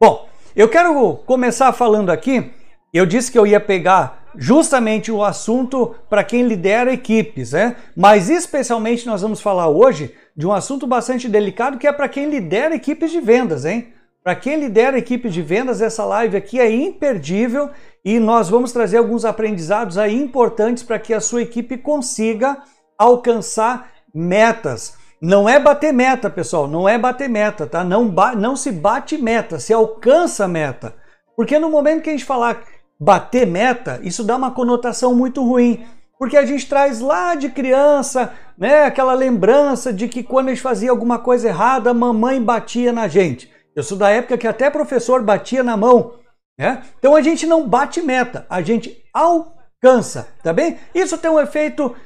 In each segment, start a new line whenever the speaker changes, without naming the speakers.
Bom, eu quero começar falando aqui. Eu disse que eu ia pegar justamente o assunto para quem lidera equipes, né? Mas especialmente nós vamos falar hoje de um assunto bastante delicado que é para quem lidera equipes de vendas, hein? Para quem lidera equipes de vendas, essa live aqui é imperdível e nós vamos trazer alguns aprendizados aí importantes para que a sua equipe consiga alcançar metas. Não é bater meta, pessoal, não é bater meta, tá? Não, não se bate meta, se alcança meta. Porque no momento que a gente falar bater meta, isso dá uma conotação muito ruim. Porque a gente traz lá de criança, né, aquela lembrança de que quando a gente fazia alguma coisa errada, a mamãe batia na gente. Eu sou da época que até professor batia na mão, né? Então a gente não bate meta, a gente alcança, tá bem? Isso tem um efeito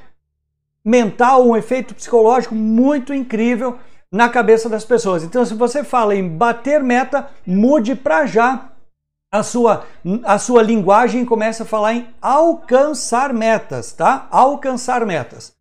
mental, um efeito psicológico muito incrível na cabeça das pessoas. Então, se você fala em bater meta, mude para já a sua, a sua linguagem e comece a falar em alcançar metas, tá? Alcançar metas.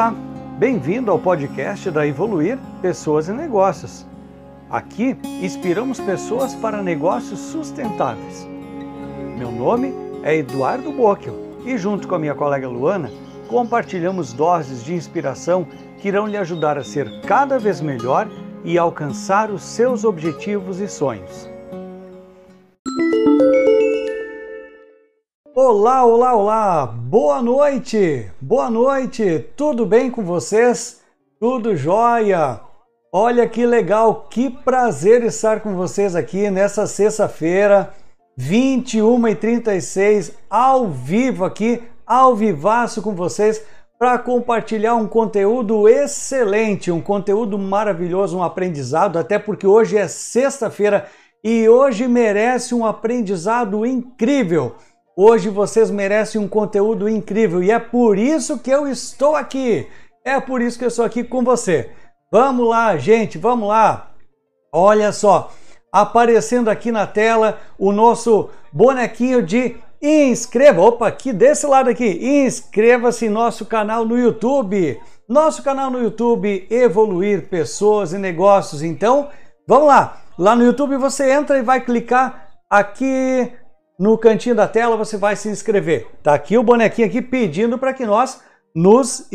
Olá, bem-vindo ao podcast da Evoluir Pessoas e Negócios. Aqui inspiramos pessoas para negócios sustentáveis. Meu nome é Eduardo Bockel e, junto com a minha colega Luana, compartilhamos doses de inspiração que irão lhe ajudar a ser cada vez melhor e alcançar os seus objetivos e sonhos. Olá, olá, olá! Boa noite! Boa noite! Tudo bem com vocês? Tudo jóia? Olha que legal, que prazer estar com vocês aqui nessa sexta-feira, 21h36, ao vivo aqui, ao vivaço com vocês, para compartilhar um conteúdo excelente, um conteúdo maravilhoso, um aprendizado, até porque hoje é sexta-feira e hoje merece um aprendizado incrível. Hoje vocês merecem um conteúdo incrível e é por isso que eu estou aqui. É por isso que eu estou aqui com você. Vamos lá, gente, vamos lá. Olha só, aparecendo aqui na tela o nosso bonequinho de inscreva. Opa, aqui desse lado aqui. Inscreva-se em nosso canal no YouTube. Nosso canal no YouTube Evoluir Pessoas e Negócios. Então, vamos lá. Lá no YouTube você entra e vai clicar aqui no cantinho da tela você vai se inscrever. Tá aqui o bonequinho aqui pedindo para que nós nos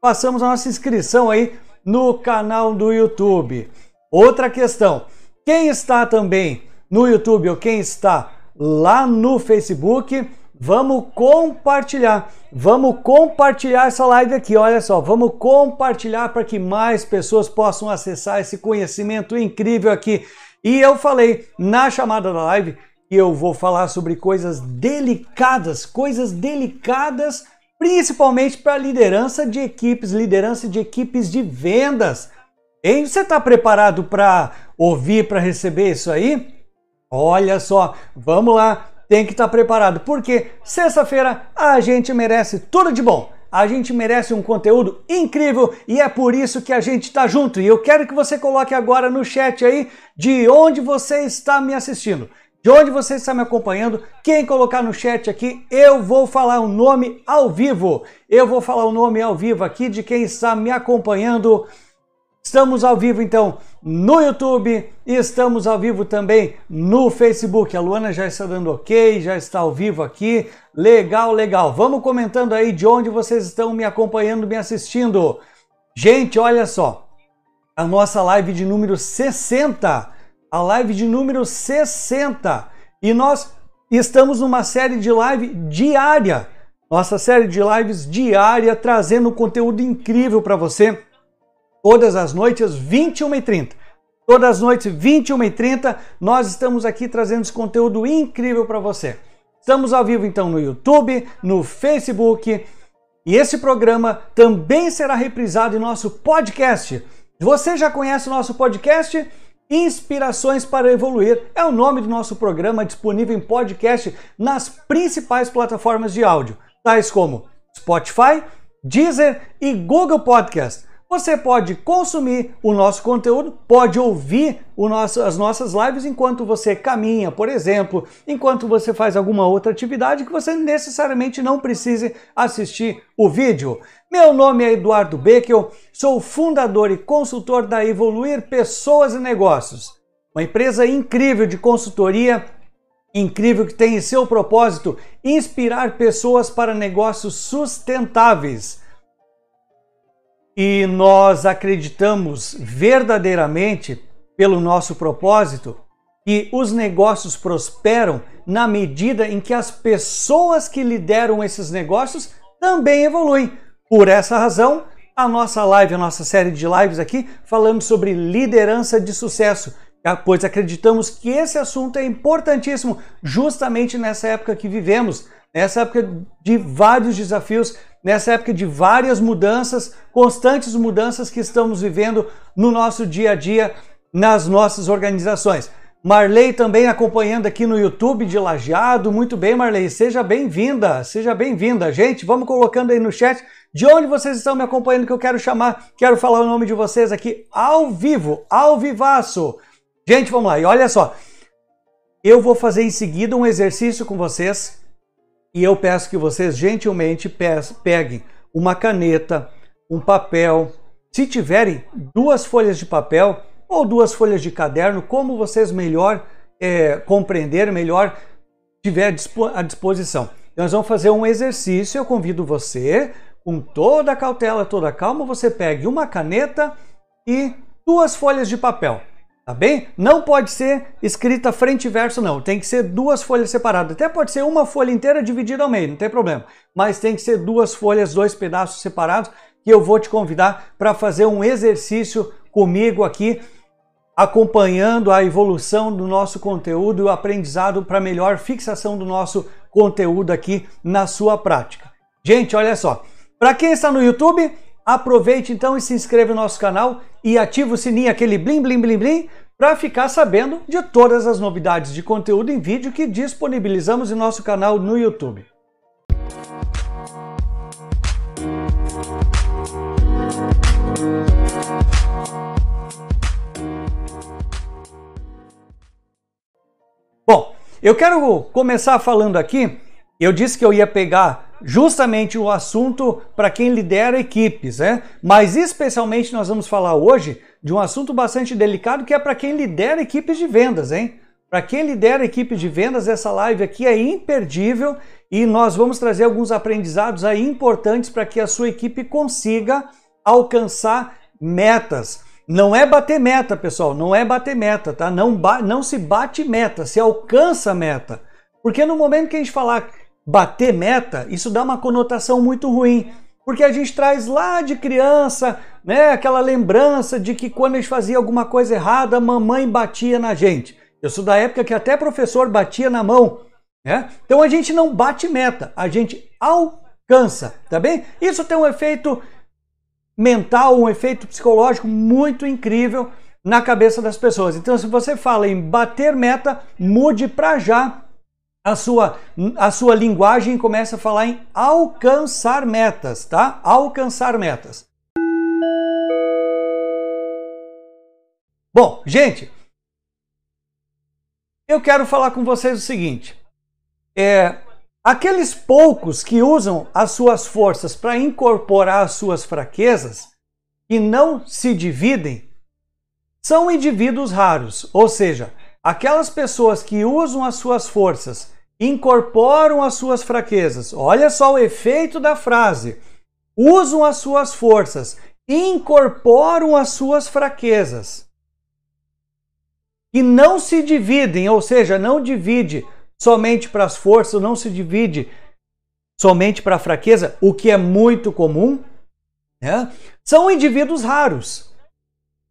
façamos a nossa inscrição aí no canal do YouTube. Outra questão, quem está também no YouTube ou quem está lá no Facebook, vamos compartilhar. Vamos compartilhar essa live aqui, olha só, vamos compartilhar para que mais pessoas possam acessar esse conhecimento incrível aqui. E eu falei na chamada da live e eu vou falar sobre coisas delicadas, coisas delicadas, principalmente para liderança de equipes, liderança de equipes de vendas. E você está preparado para ouvir, para receber isso aí? Olha só, vamos lá, tem que estar tá preparado, porque sexta-feira a gente merece tudo de bom. A gente merece um conteúdo incrível e é por isso que a gente está junto. E eu quero que você coloque agora no chat aí de onde você está me assistindo de onde você está me acompanhando. Quem colocar no chat aqui, eu vou falar o nome ao vivo. Eu vou falar o nome ao vivo aqui de quem está me acompanhando. Estamos ao vivo então no YouTube e estamos ao vivo também no Facebook. A Luana já está dando ok, já está ao vivo aqui. Legal, legal. Vamos comentando aí de onde vocês estão me acompanhando, me assistindo. Gente, olha só. A nossa live de número 60 a live de número 60. E nós estamos numa série de live diária. Nossa série de lives diária trazendo conteúdo incrível para você. Todas as noites, 21h30. Todas as noites, 21h30, nós estamos aqui trazendo esse conteúdo incrível para você. Estamos ao vivo então no YouTube, no Facebook. E esse programa também será reprisado em nosso podcast. Você já conhece o nosso podcast? Inspirações para Evoluir é o nome do nosso programa disponível em podcast nas principais plataformas de áudio, tais como Spotify, Deezer e Google Podcast. Você pode consumir o nosso conteúdo, pode ouvir nosso, as nossas lives enquanto você caminha, por exemplo, enquanto você faz alguma outra atividade que você necessariamente não precise assistir o vídeo. Meu nome é Eduardo Beckel, sou fundador e consultor da Evoluir Pessoas e Negócios, uma empresa incrível de consultoria incrível que tem em seu propósito inspirar pessoas para negócios sustentáveis. E nós acreditamos verdadeiramente, pelo nosso propósito, que os negócios prosperam na medida em que as pessoas que lideram esses negócios também evoluem. Por essa razão, a nossa live, a nossa série de lives aqui, falando sobre liderança de sucesso, pois acreditamos que esse assunto é importantíssimo justamente nessa época que vivemos, nessa época de vários desafios, nessa época de várias mudanças, constantes mudanças que estamos vivendo no nosso dia a dia, nas nossas organizações. Marley também acompanhando aqui no YouTube de Lajeado. Muito bem, Marley, seja bem-vinda, seja bem-vinda. Gente, vamos colocando aí no chat de onde vocês estão me acompanhando que eu quero chamar, quero falar o nome de vocês aqui ao vivo, ao vivaço. Gente, vamos lá. E olha só, eu vou fazer em seguida um exercício com vocês e eu peço que vocês gentilmente peguem uma caneta, um papel, se tiverem duas folhas de papel ou duas folhas de caderno, como vocês melhor é, compreenderem, melhor tiver à disposição. Nós vamos fazer um exercício. Eu convido você, com toda a cautela, toda a calma, você pegue uma caneta e duas folhas de papel. Tá bem? Não pode ser escrita frente e verso, não. Tem que ser duas folhas separadas. Até pode ser uma folha inteira dividida ao meio, não tem problema. Mas tem que ser duas folhas, dois pedaços separados. Que eu vou te convidar para fazer um exercício comigo aqui, acompanhando a evolução do nosso conteúdo e o aprendizado para melhor fixação do nosso conteúdo aqui na sua prática. Gente, olha só. Para quem está no YouTube, aproveite então e se inscreva no nosso canal e ative o sininho, aquele blim blim blim blim, para ficar sabendo de todas as novidades de conteúdo em vídeo que disponibilizamos em nosso canal no YouTube. Bom, eu quero começar falando aqui. Eu disse que eu ia pegar justamente o assunto para quem lidera equipes, né? Mas especialmente nós vamos falar hoje de um assunto bastante delicado que é para quem lidera equipes de vendas, hein? Para quem lidera equipes de vendas, essa live aqui é imperdível e nós vamos trazer alguns aprendizados aí importantes para que a sua equipe consiga alcançar metas. Não é bater meta, pessoal, não é bater meta, tá? Não, não se bate meta, se alcança meta. Porque no momento que a gente falar bater meta, isso dá uma conotação muito ruim. Porque a gente traz lá de criança, né, aquela lembrança de que quando a gente fazia alguma coisa errada, a mamãe batia na gente. Eu sou da época que até professor batia na mão, né? Então a gente não bate meta, a gente alcança, tá bem? Isso tem um efeito mental, um efeito psicológico muito incrível na cabeça das pessoas. Então se você fala em bater meta, mude para já a sua, a sua linguagem começa a falar em alcançar metas, tá? Alcançar metas. Bom, gente, eu quero falar com vocês o seguinte: é, aqueles poucos que usam as suas forças para incorporar as suas fraquezas e não se dividem são indivíduos raros, ou seja, aquelas pessoas que usam as suas forças, incorporam as suas fraquezas. Olha só o efeito da frase. Usam as suas forças, incorporam as suas fraquezas. E não se dividem, ou seja, não divide somente para as forças, não se divide somente para a fraqueza, o que é muito comum. Né? São indivíduos raros.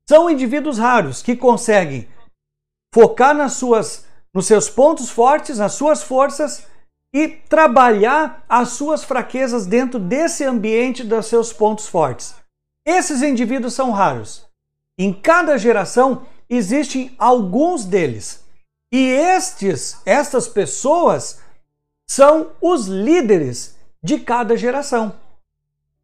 São indivíduos raros que conseguem focar nas suas, nos seus pontos fortes, nas suas forças e trabalhar as suas fraquezas dentro desse ambiente dos seus pontos fortes. Esses indivíduos são raros. Em cada geração existem alguns deles. E estes, estas pessoas são os líderes de cada geração.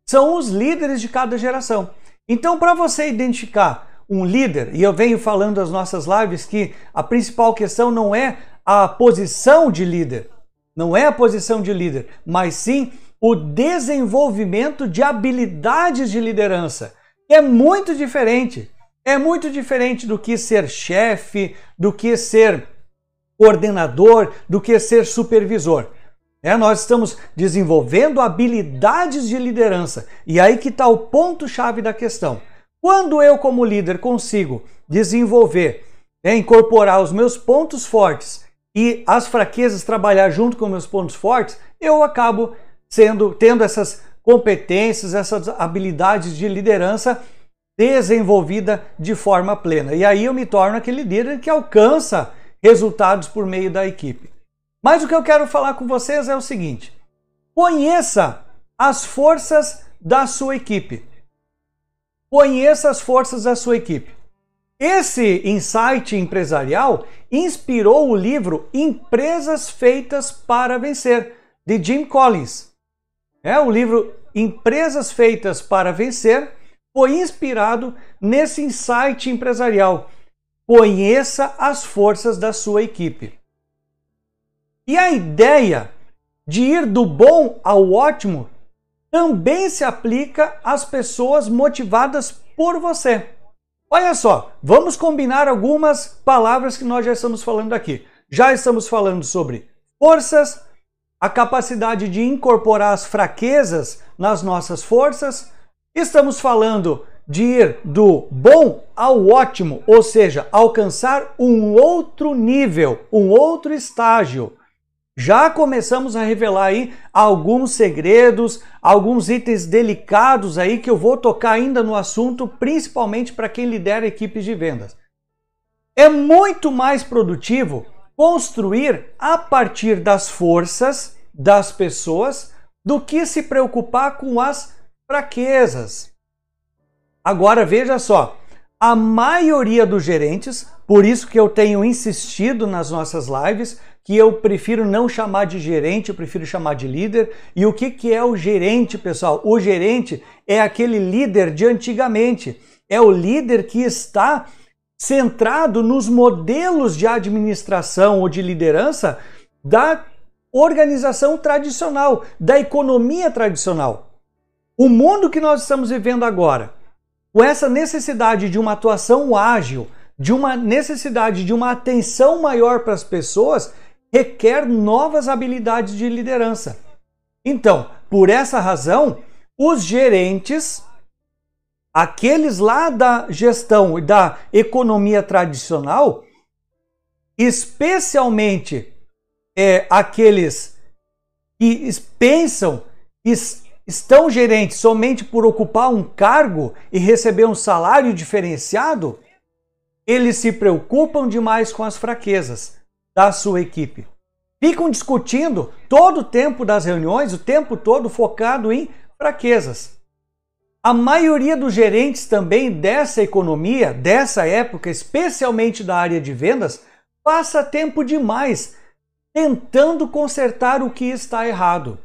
São os líderes de cada geração. Então, para você identificar um líder, e eu venho falando das nossas lives que a principal questão não é a posição de líder, não é a posição de líder, mas sim o desenvolvimento de habilidades de liderança. É muito diferente. É muito diferente do que ser chefe, do que ser coordenador, do que ser supervisor. É, nós estamos desenvolvendo habilidades de liderança. E aí que está o ponto-chave da questão. Quando eu, como líder, consigo desenvolver, é, incorporar os meus pontos fortes e as fraquezas trabalhar junto com meus pontos fortes, eu acabo sendo tendo essas competências, essas habilidades de liderança desenvolvida de forma plena. E aí eu me torno aquele líder que alcança resultados por meio da equipe. Mas o que eu quero falar com vocês é o seguinte: conheça as forças da sua equipe. Conheça as forças da sua equipe. Esse insight empresarial inspirou o livro Empresas Feitas para Vencer, de Jim Collins. É o livro Empresas Feitas para Vencer foi inspirado nesse insight empresarial. Conheça as forças da sua equipe. E a ideia de ir do bom ao ótimo também se aplica às pessoas motivadas por você. Olha só, vamos combinar algumas palavras que nós já estamos falando aqui. Já estamos falando sobre forças, a capacidade de incorporar as fraquezas nas nossas forças. Estamos falando de ir do bom ao ótimo, ou seja, alcançar um outro nível, um outro estágio. Já começamos a revelar aí alguns segredos, alguns itens delicados aí que eu vou tocar ainda no assunto, principalmente para quem lidera equipes de vendas. É muito mais produtivo construir a partir das forças das pessoas do que se preocupar com as fraquezas. Agora veja só, a maioria dos gerentes, por isso que eu tenho insistido nas nossas lives, que eu prefiro não chamar de gerente, eu prefiro chamar de líder. E o que, que é o gerente, pessoal? O gerente é aquele líder de antigamente, é o líder que está centrado nos modelos de administração ou de liderança da organização tradicional, da economia tradicional. O mundo que nós estamos vivendo agora, com essa necessidade de uma atuação ágil, de uma necessidade de uma atenção maior para as pessoas, requer novas habilidades de liderança. Então, por essa razão, os gerentes aqueles lá da gestão e da economia tradicional, especialmente é, aqueles que pensam que estão gerentes somente por ocupar um cargo e receber um salário diferenciado, eles se preocupam demais com as fraquezas da sua equipe. Ficam discutindo todo o tempo das reuniões, o tempo todo focado em fraquezas. A maioria dos gerentes também dessa economia, dessa época, especialmente da área de vendas, passa tempo demais tentando consertar o que está errado.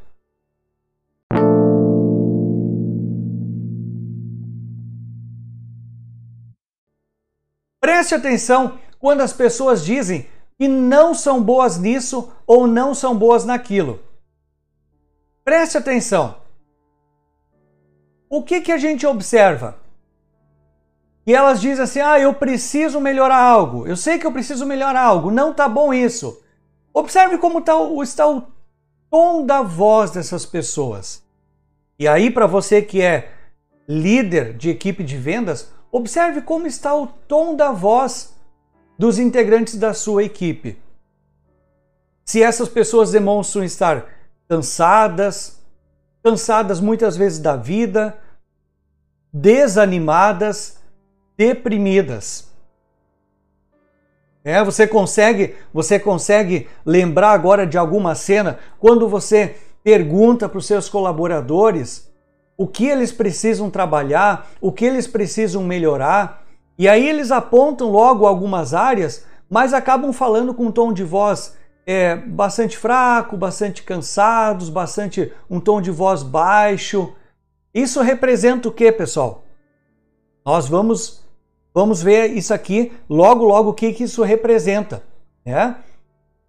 Preste atenção quando as pessoas dizem que não são boas nisso ou não são boas naquilo. Preste atenção o que, que a gente observa? E elas dizem assim: ah, eu preciso melhorar algo, eu sei que eu preciso melhorar algo, não tá bom isso. Observe como tá, está o tom da voz dessas pessoas. E aí, para você que é líder de equipe de vendas, observe como está o tom da voz dos integrantes da sua equipe. Se essas pessoas demonstram estar cansadas, cansadas muitas vezes da vida, desanimadas, deprimidas. É, você consegue, você consegue lembrar agora de alguma cena quando você pergunta para os seus colaboradores o que eles precisam trabalhar, o que eles precisam melhorar, e aí eles apontam logo algumas áreas, mas acabam falando com um tom de voz é, bastante fraco, bastante cansados, bastante um tom de voz baixo. Isso representa o que, pessoal? Nós vamos vamos ver isso aqui logo logo o que, que isso representa, né?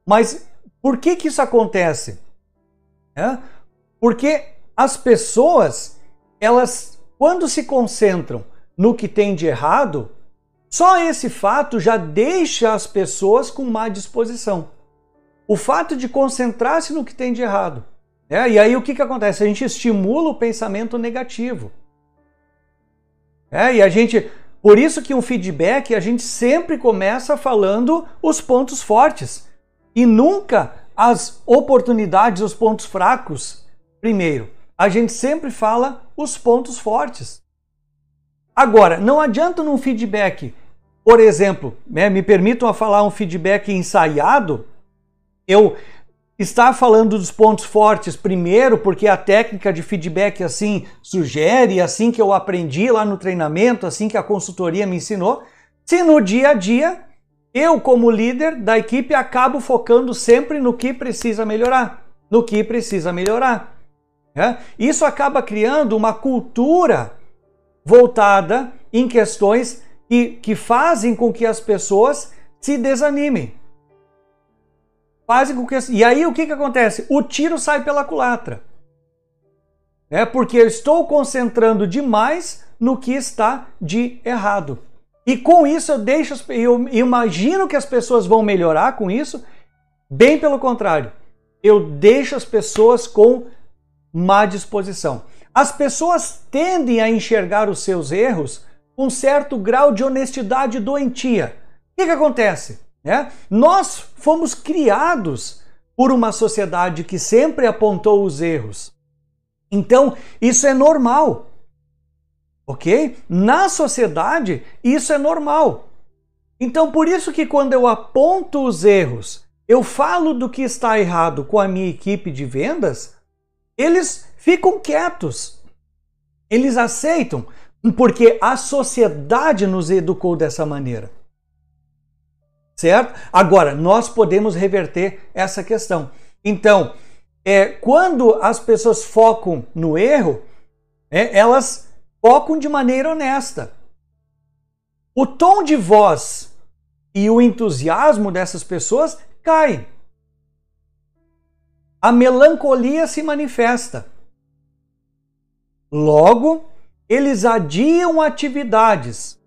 Mas por que que isso acontece? É? Porque as pessoas, elas quando se concentram no que tem de errado, só esse fato já deixa as pessoas com má disposição. O fato de concentrar-se no que tem de errado. É, e aí o que, que acontece? A gente estimula o pensamento negativo. É, e a gente. Por isso que um feedback a gente sempre começa falando os pontos fortes. E nunca as oportunidades, os pontos fracos primeiro. A gente sempre fala os pontos fortes. Agora, não adianta num feedback, por exemplo, né, me permitam falar um feedback ensaiado, eu estar falando dos pontos fortes primeiro, porque a técnica de feedback assim sugere, assim que eu aprendi lá no treinamento, assim que a consultoria me ensinou, se no dia a dia eu, como líder da equipe, acabo focando sempre no que precisa melhorar, no que precisa melhorar. É? Isso acaba criando uma cultura voltada em questões que, que fazem com que as pessoas se desanimem. Fazem com que, e aí o que, que acontece? O tiro sai pela culatra. É porque eu estou concentrando demais no que está de errado. E com isso eu deixo, eu imagino que as pessoas vão melhorar com isso. Bem pelo contrário, eu deixo as pessoas com má disposição. As pessoas tendem a enxergar os seus erros com certo grau de honestidade doentia. O que, que acontece? É? Nós fomos criados por uma sociedade que sempre apontou os erros. Então, isso é normal. Ok? Na sociedade, isso é normal. Então, por isso que quando eu aponto os erros, eu falo do que está errado com a minha equipe de vendas, eles ficam quietos. Eles aceitam, porque a sociedade nos educou dessa maneira. Certo? Agora, nós podemos reverter essa questão. Então, é, quando as pessoas focam no erro, é, elas focam de maneira honesta. O tom de voz e o entusiasmo dessas pessoas cai. A melancolia se manifesta. Logo, eles adiam atividades.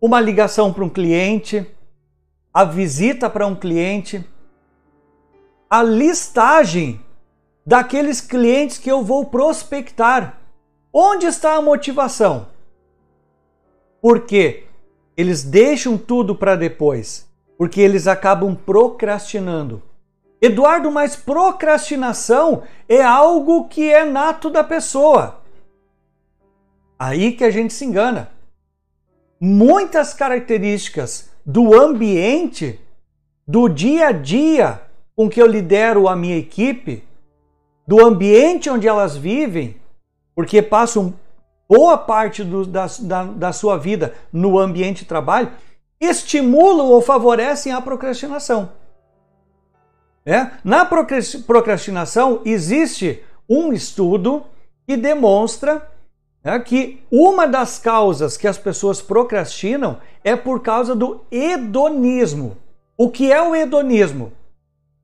Uma ligação para um cliente, a visita para um cliente, a listagem daqueles clientes que eu vou prospectar. Onde está a motivação? Porque eles deixam tudo para depois, porque eles acabam procrastinando. Eduardo, mas procrastinação é algo que é nato da pessoa. Aí que a gente se engana. Muitas características do ambiente, do dia a dia com que eu lidero a minha equipe, do ambiente onde elas vivem, porque passam boa parte do, da, da, da sua vida no ambiente de trabalho, estimulam ou favorecem a procrastinação. É? Na procrastinação, existe um estudo que demonstra é, que uma das causas que as pessoas procrastinam é por causa do hedonismo. O que é o hedonismo?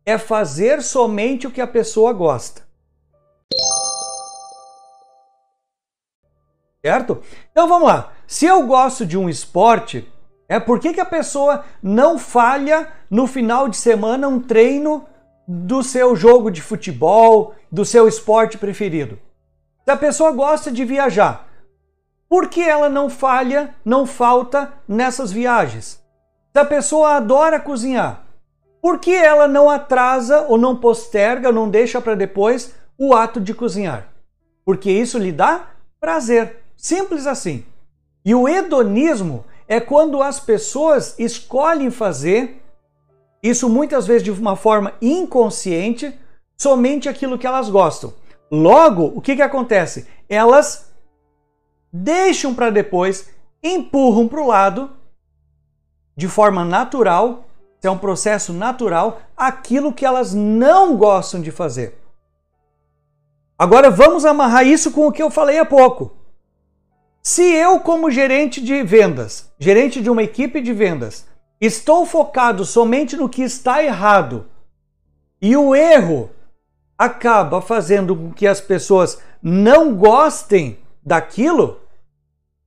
É fazer somente o que a pessoa gosta. certo? Então vamos lá. Se eu gosto de um esporte, é por que, que a pessoa não falha no final de semana um treino do seu jogo de futebol, do seu esporte preferido? Se a pessoa gosta de viajar, por que ela não falha, não falta nessas viagens? Se a pessoa adora cozinhar, por que ela não atrasa ou não posterga, não deixa para depois o ato de cozinhar? Porque isso lhe dá prazer. Simples assim. E o hedonismo é quando as pessoas escolhem fazer isso muitas vezes de uma forma inconsciente, somente aquilo que elas gostam. Logo, o que, que acontece? Elas deixam para depois, empurram para o lado, de forma natural, é um processo natural, aquilo que elas não gostam de fazer. Agora vamos amarrar isso com o que eu falei há pouco. Se eu, como gerente de vendas, gerente de uma equipe de vendas, estou focado somente no que está errado e o erro acaba fazendo com que as pessoas não gostem daquilo,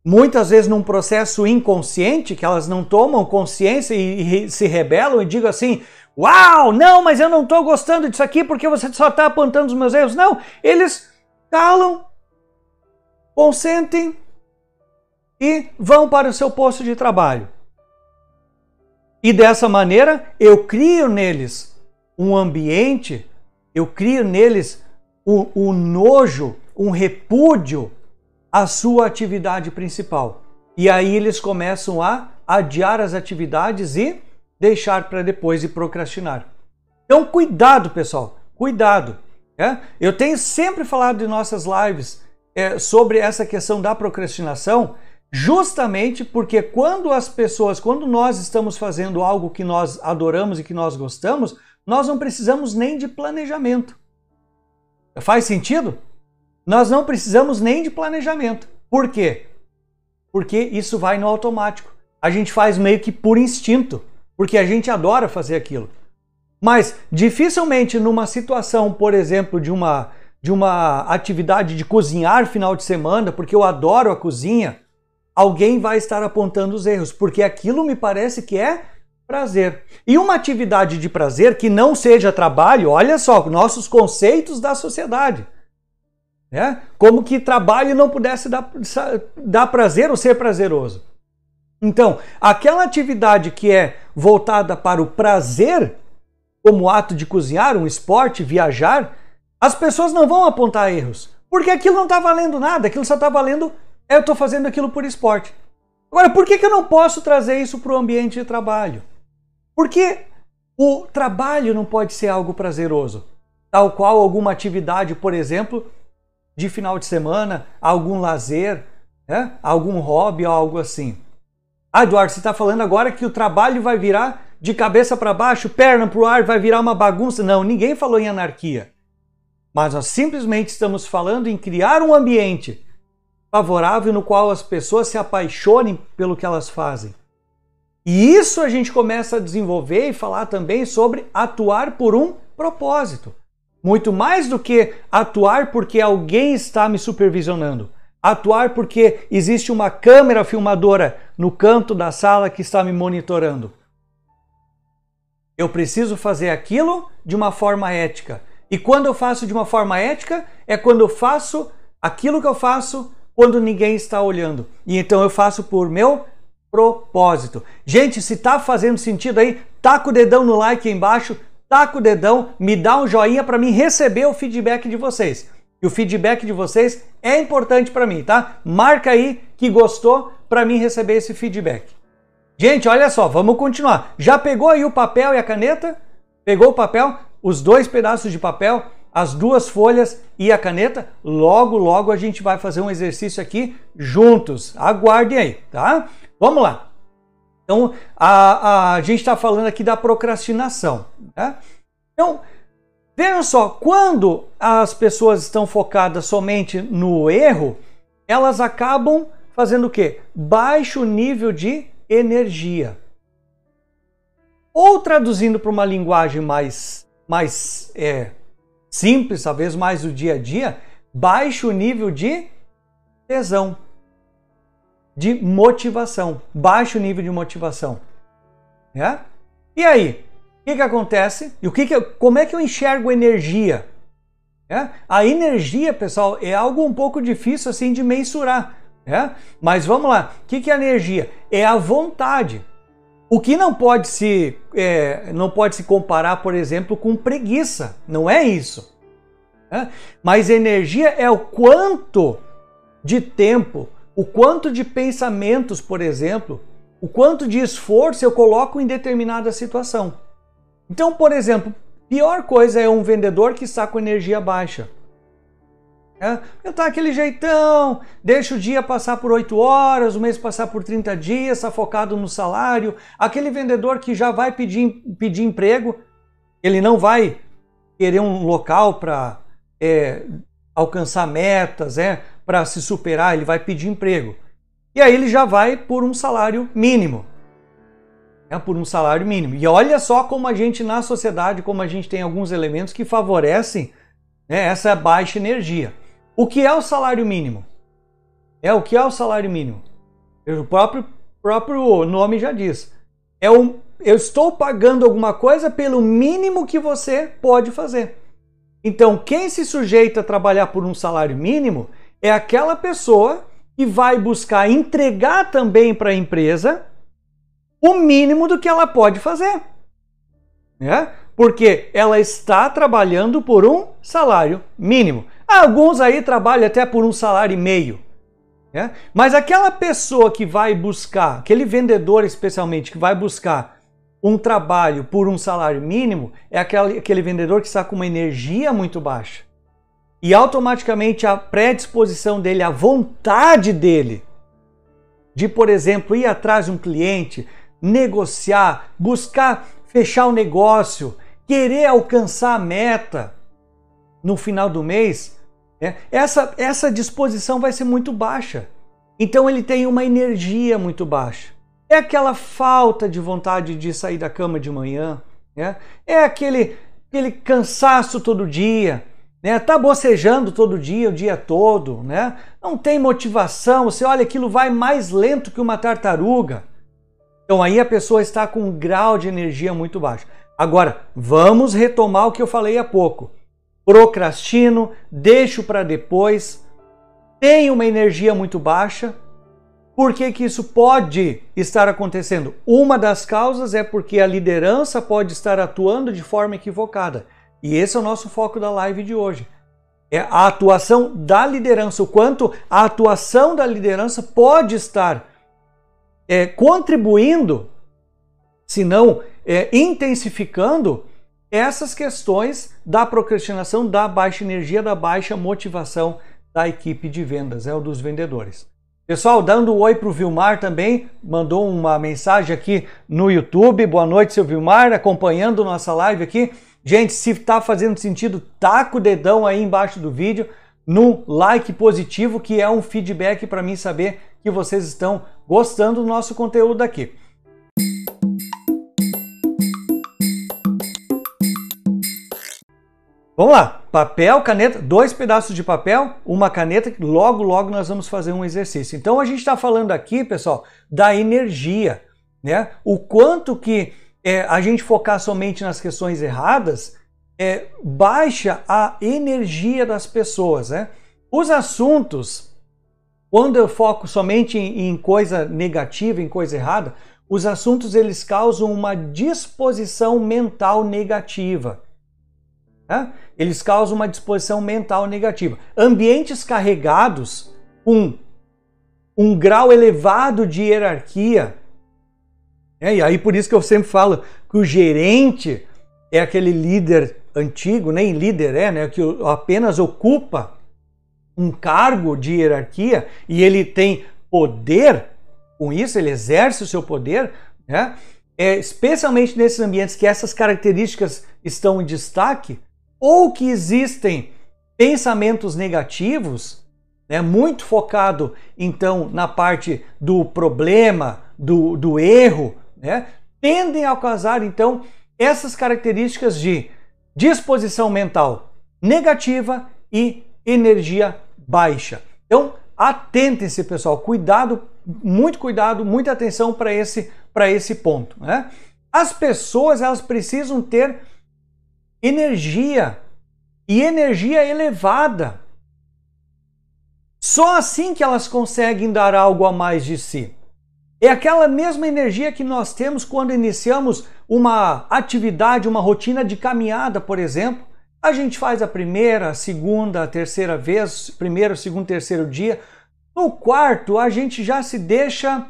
muitas vezes num processo inconsciente, que elas não tomam consciência e, e se rebelam e digam assim: Uau, não, mas eu não estou gostando disso aqui porque você só está apontando os meus erros. Não, eles calam, consentem e vão para o seu posto de trabalho. E dessa maneira eu crio neles um ambiente, eu crio neles um, um nojo, um repúdio à sua atividade principal. E aí eles começam a adiar as atividades e deixar para depois e procrastinar. Então, cuidado, pessoal, cuidado. É? Eu tenho sempre falado em nossas lives é, sobre essa questão da procrastinação, justamente porque quando as pessoas, quando nós estamos fazendo algo que nós adoramos e que nós gostamos, nós não precisamos nem de planejamento. Faz sentido? Nós não precisamos nem de planejamento. Por quê? Porque isso vai no automático. A gente faz meio que por instinto porque a gente adora fazer aquilo. Mas dificilmente numa situação, por exemplo, de uma de uma atividade de cozinhar final de semana, porque eu adoro a cozinha, alguém vai estar apontando os erros, porque aquilo me parece que é prazer. E uma atividade de prazer que não seja trabalho, olha só, nossos conceitos da sociedade. Né? Como que trabalho não pudesse dar, dar prazer ou ser prazeroso. Então, aquela atividade que é voltada para o prazer, como o ato de cozinhar, um esporte, viajar, as pessoas não vão apontar erros. Porque aquilo não está valendo nada, aquilo só está valendo, eu estou fazendo aquilo por esporte. Agora, por que, que eu não posso trazer isso para o ambiente de trabalho? Porque o trabalho não pode ser algo prazeroso, tal qual alguma atividade, por exemplo, de final de semana, algum lazer, né? algum hobby algo assim. Ah, Eduardo, você está falando agora que o trabalho vai virar de cabeça para baixo, perna para o ar, vai virar uma bagunça. Não, ninguém falou em anarquia. Mas nós simplesmente estamos falando em criar um ambiente favorável no qual as pessoas se apaixonem pelo que elas fazem. E isso a gente começa a desenvolver e falar também sobre atuar por um propósito. Muito mais do que atuar porque alguém está me supervisionando. Atuar porque existe uma câmera filmadora no canto da sala que está me monitorando. Eu preciso fazer aquilo de uma forma ética. E quando eu faço de uma forma ética, é quando eu faço aquilo que eu faço quando ninguém está olhando. E então eu faço por meu propósito. Gente, se tá fazendo sentido aí, taca o dedão no like aí embaixo, taca o dedão, me dá um joinha para mim receber o feedback de vocês. E o feedback de vocês é importante para mim, tá? Marca aí que gostou para mim receber esse feedback. Gente, olha só, vamos continuar. Já pegou aí o papel e a caneta? Pegou o papel? Os dois pedaços de papel, as duas folhas e a caneta? Logo, logo a gente vai fazer um exercício aqui juntos. Aguardem aí, tá? Vamos lá. Então, a, a, a gente está falando aqui da procrastinação. Tá? Então, Vejam só, quando as pessoas estão focadas somente no erro, elas acabam fazendo o quê? Baixo nível de energia. Ou traduzindo para uma linguagem mais, mais é, simples, talvez mais do dia a dia, baixo nível de tesão, de motivação, baixo nível de motivação. É? E aí, o que, que acontece? E o que, que como é que eu enxergo energia? É? A energia, pessoal, é algo um pouco difícil assim de mensurar. É? Mas vamos lá, o que, que é energia? É a vontade. O que não pode se é, não pode se comparar, por exemplo, com preguiça. Não é isso. É? Mas energia é o quanto de tempo, o quanto de pensamentos, por exemplo, o quanto de esforço eu coloco em determinada situação. Então, por exemplo, pior coisa é um vendedor que está com energia baixa. Eu tá aquele jeitão, deixa o dia passar por 8 horas, o mês passar por 30 dias, está focado no salário. Aquele vendedor que já vai pedir, pedir emprego, ele não vai querer um local para é, alcançar metas, é, para se superar, ele vai pedir emprego. E aí ele já vai por um salário mínimo. É por um salário mínimo. E olha só como a gente na sociedade, como a gente tem alguns elementos que favorecem né, essa baixa energia. O que é o salário mínimo? É o que é o salário mínimo? O próprio, próprio nome já diz. É um, eu estou pagando alguma coisa pelo mínimo que você pode fazer. Então, quem se sujeita a trabalhar por um salário mínimo é aquela pessoa que vai buscar entregar também para a empresa o mínimo do que ela pode fazer. Né? Porque ela está trabalhando por um salário mínimo. Alguns aí trabalham até por um salário e meio. Né? Mas aquela pessoa que vai buscar, aquele vendedor especialmente que vai buscar um trabalho por um salário mínimo, é aquele, aquele vendedor que está com uma energia muito baixa e automaticamente a predisposição dele, a vontade dele de, por exemplo, ir atrás de um cliente, negociar, buscar fechar o negócio, querer alcançar a meta no final do mês? Essa, essa disposição vai ser muito baixa. Então ele tem uma energia muito baixa. É aquela falta de vontade de sair da cama de manhã, né? é aquele, aquele cansaço todo dia, né? Tá bocejando todo dia, o dia todo, né? Não tem motivação, você olha aquilo vai mais lento que uma tartaruga. Então aí a pessoa está com um grau de energia muito baixo. Agora, vamos retomar o que eu falei há pouco. Procrastino, deixo para depois, tenho uma energia muito baixa. Por que, que isso pode estar acontecendo? Uma das causas é porque a liderança pode estar atuando de forma equivocada. E esse é o nosso foco da live de hoje. É a atuação da liderança, o quanto a atuação da liderança pode estar é, contribuindo, se não é, intensificando essas questões da procrastinação, da baixa energia, da baixa motivação da equipe de vendas, é o dos vendedores. Pessoal, dando um oi para o Vilmar também, mandou uma mensagem aqui no YouTube. Boa noite, seu Vilmar, acompanhando nossa live aqui. Gente, se está fazendo sentido, taca o dedão aí embaixo do vídeo no like positivo, que é um feedback para mim saber que vocês estão gostando do nosso conteúdo aqui. Vamos lá, papel, caneta, dois pedaços de papel, uma caneta, logo, logo nós vamos fazer um exercício. Então a gente está falando aqui, pessoal, da energia, né? O quanto que é, a gente focar somente nas questões erradas é, baixa a energia das pessoas. Né? Os assuntos, quando eu foco somente em, em coisa negativa, em coisa errada, os assuntos eles causam uma disposição mental negativa. Né? Eles causam uma disposição mental negativa. Ambientes carregados com um grau elevado de hierarquia, é, e aí por isso que eu sempre falo que o gerente é aquele líder antigo, nem líder é, né, que apenas ocupa um cargo de hierarquia e ele tem poder com isso, ele exerce o seu poder, né? É, especialmente nesses ambientes que essas características estão em destaque, ou que existem pensamentos negativos, né, muito focado então na parte do problema, do, do erro, né, tendem a causar então essas características de disposição mental negativa e energia baixa. Então, atentem-se, pessoal, cuidado, muito cuidado, muita atenção para esse para esse ponto, né? As pessoas elas precisam ter energia e energia elevada. Só assim que elas conseguem dar algo a mais de si. É aquela mesma energia que nós temos quando iniciamos uma atividade, uma rotina de caminhada, por exemplo. A gente faz a primeira, a segunda, a terceira vez, primeiro, segundo, terceiro dia. No quarto, a gente já se deixa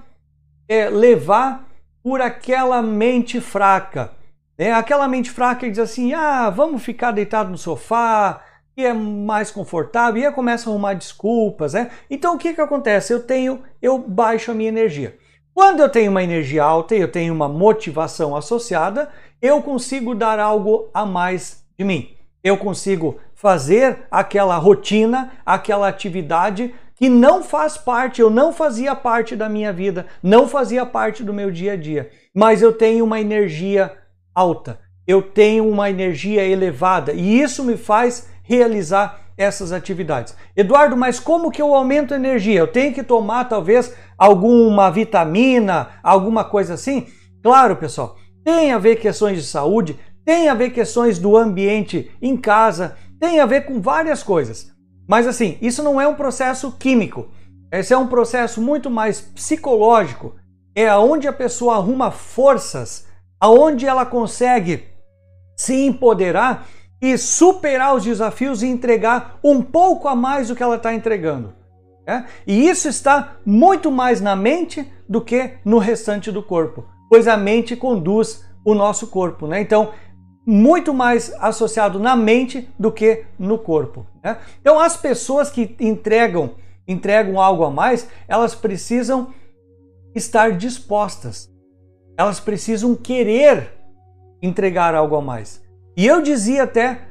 é, levar por aquela mente fraca. É aquela mente fraca que diz assim: ah, vamos ficar deitado no sofá, que é mais confortável, e aí começa a arrumar desculpas, né? Então o que, que acontece? Eu tenho, eu baixo a minha energia. Quando eu tenho uma energia alta e eu tenho uma motivação associada, eu consigo dar algo a mais de mim. Eu consigo fazer aquela rotina, aquela atividade que não faz parte, eu não fazia parte da minha vida, não fazia parte do meu dia a dia, mas eu tenho uma energia alta, eu tenho uma energia elevada e isso me faz realizar essas atividades. Eduardo, mas como que eu aumento a energia? Eu tenho que tomar talvez alguma vitamina, alguma coisa assim? Claro, pessoal, tem a ver questões de saúde, tem a ver questões do ambiente em casa, tem a ver com várias coisas. Mas assim, isso não é um processo químico. Esse é um processo muito mais psicológico. É aonde a pessoa arruma forças, aonde ela consegue se empoderar e superar os desafios e entregar um pouco a mais do que ela está entregando. É? E isso está muito mais na mente do que no restante do corpo, pois a mente conduz o nosso corpo. Né? Então, muito mais associado na mente do que no corpo. Né? Então, as pessoas que entregam, entregam algo a mais, elas precisam estar dispostas, elas precisam querer entregar algo a mais. E eu dizia até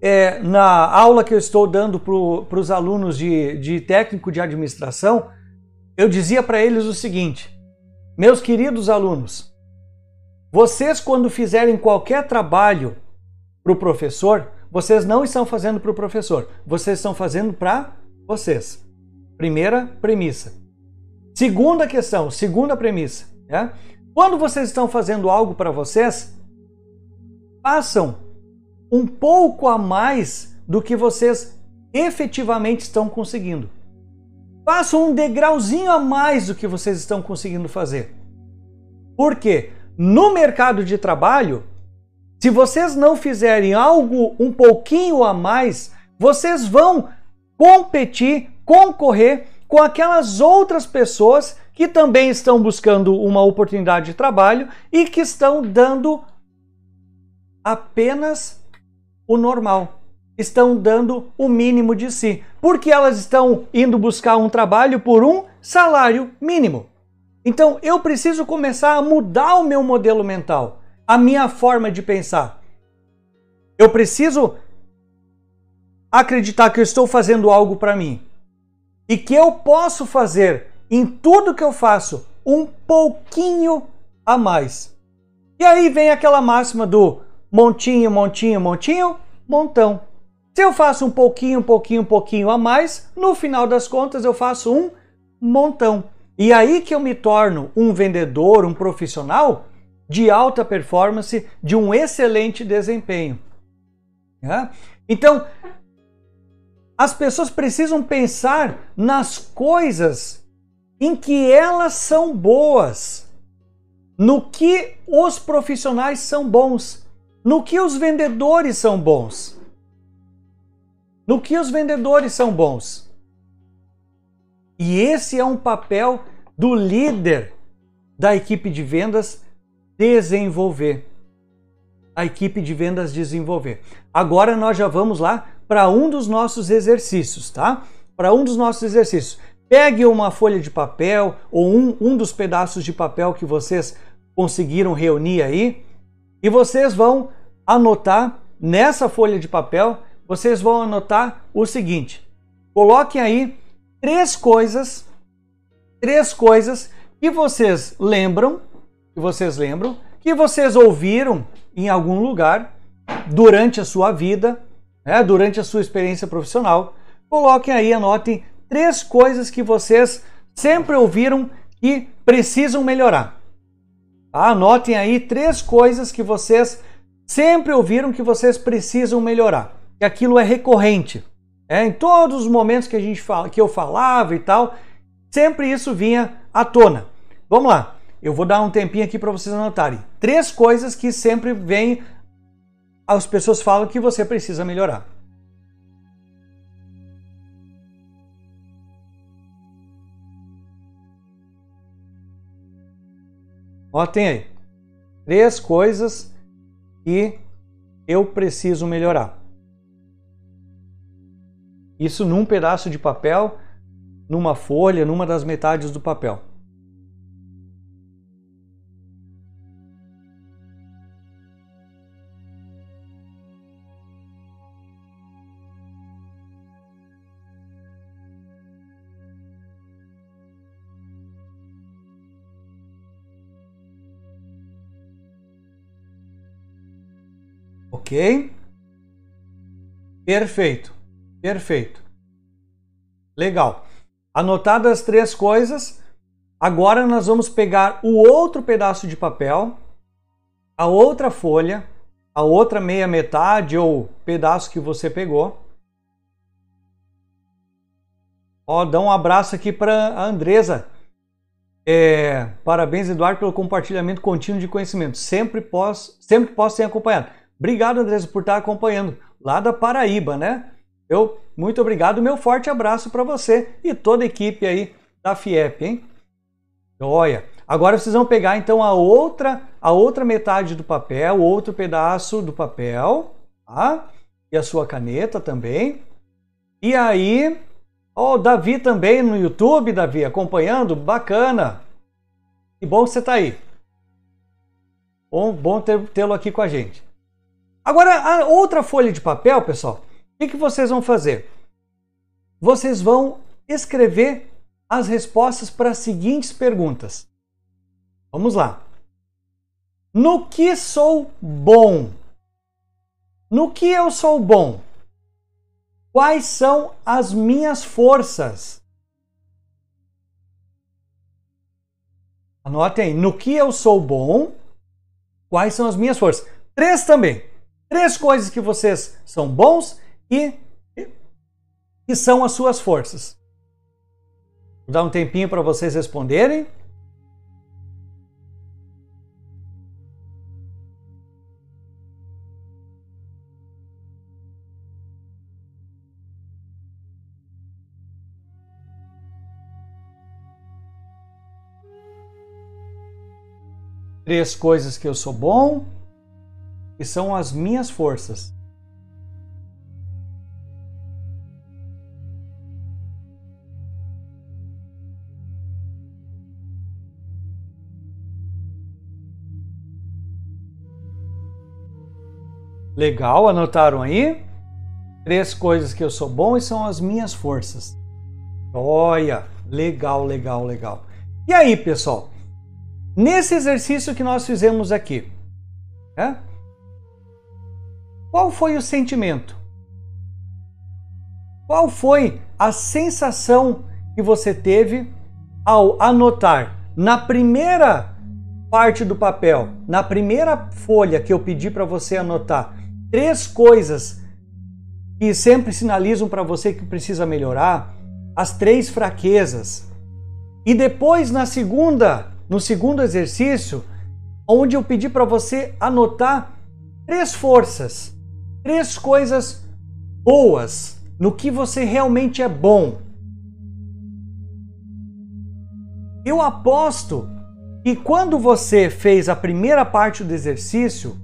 é, na aula que eu estou dando para os alunos de, de técnico de administração, eu dizia para eles o seguinte: meus queridos alunos, vocês, quando fizerem qualquer trabalho para o professor, vocês não estão fazendo para o professor, vocês estão fazendo para vocês. Primeira premissa. Segunda questão, segunda premissa. Né? Quando vocês estão fazendo algo para vocês, façam um pouco a mais do que vocês efetivamente estão conseguindo. Façam um degrauzinho a mais do que vocês estão conseguindo fazer. Por quê? No mercado de trabalho, se vocês não fizerem algo um pouquinho a mais, vocês vão competir, concorrer com aquelas outras pessoas que também estão buscando uma oportunidade de trabalho e que estão dando apenas o normal. Estão dando o mínimo de si, porque elas estão indo buscar um trabalho por um salário mínimo. Então eu preciso começar a mudar o meu modelo mental, a minha forma de pensar. Eu preciso acreditar que eu estou fazendo algo para mim e que eu posso fazer em tudo que eu faço um pouquinho a mais. E aí vem aquela máxima do montinho, montinho, montinho, montão. Se eu faço um pouquinho, um pouquinho, um pouquinho a mais, no final das contas eu faço um montão. E aí que eu me torno um vendedor, um profissional de alta performance, de um excelente desempenho. É? Então, as pessoas precisam pensar nas coisas em que elas são boas, no que os profissionais são bons no que os vendedores são bons. No que os vendedores são bons. E esse é um papel do líder da equipe de vendas desenvolver. A equipe de vendas desenvolver. Agora nós já vamos lá para um dos nossos exercícios, tá? Para um dos nossos exercícios. Pegue uma folha de papel ou um, um dos pedaços de papel que vocês conseguiram reunir aí e vocês vão anotar nessa folha de papel, vocês vão anotar o seguinte: coloquem aí três coisas, três coisas que vocês lembram, que vocês lembram, que vocês ouviram em algum lugar durante a sua vida, né, durante a sua experiência profissional. Coloquem aí, anotem três coisas que vocês sempre ouviram que precisam melhorar. Tá? Anotem aí três coisas que vocês sempre ouviram que vocês precisam melhorar. Que aquilo é recorrente. É, em todos os momentos que a gente fala, que eu falava e tal, sempre isso vinha à tona. Vamos lá. Eu vou dar um tempinho aqui para vocês anotarem. Três coisas que sempre vêm as pessoas falam que você precisa melhorar. Ó, tem aí. Três coisas que eu preciso melhorar. Isso num pedaço de papel, numa folha, numa das metades do papel. Ok? Perfeito. Perfeito. Legal. Anotadas as três coisas, agora nós vamos pegar o outro pedaço de papel, a outra folha, a outra meia metade ou pedaço que você pegou. Ó, dá um abraço aqui para a Andresa. É, parabéns, Eduardo, pelo compartilhamento contínuo de conhecimento. Sempre posso, sempre posso ser acompanhado. Obrigado, Andresa, por estar acompanhando lá da Paraíba, né? Eu, muito obrigado, meu forte abraço para você e toda a equipe aí da FIEP, hein? Olha, agora vocês vão pegar então a outra, a outra metade do papel, outro pedaço do papel, tá? E a sua caneta também. E aí, ó, oh, Davi também no YouTube, Davi, acompanhando, bacana. Que bom que você está aí. Bom, bom tê-lo aqui com a gente. Agora, a outra folha de papel, pessoal, o que, que vocês vão fazer? Vocês vão escrever as respostas para as seguintes perguntas. Vamos lá. No que sou bom? No que eu sou bom? Quais são as minhas forças? Anotem aí. No que eu sou bom? Quais são as minhas forças? Três também. Três coisas que vocês são bons e que são as suas forças. Vou dar um tempinho para vocês responderem. Três coisas que eu sou bom e são as minhas forças. Legal, anotaram aí? Três coisas que eu sou bom e são as minhas forças. Olha, legal, legal, legal. E aí, pessoal? Nesse exercício que nós fizemos aqui, né? Qual foi o sentimento? Qual foi a sensação que você teve ao anotar na primeira parte do papel, na primeira folha que eu pedi para você anotar, três coisas que sempre sinalizam para você que precisa melhorar, as três fraquezas. E depois na segunda, no segundo exercício, onde eu pedi para você anotar três forças, três coisas boas, no que você realmente é bom. Eu aposto que quando você fez a primeira parte do exercício,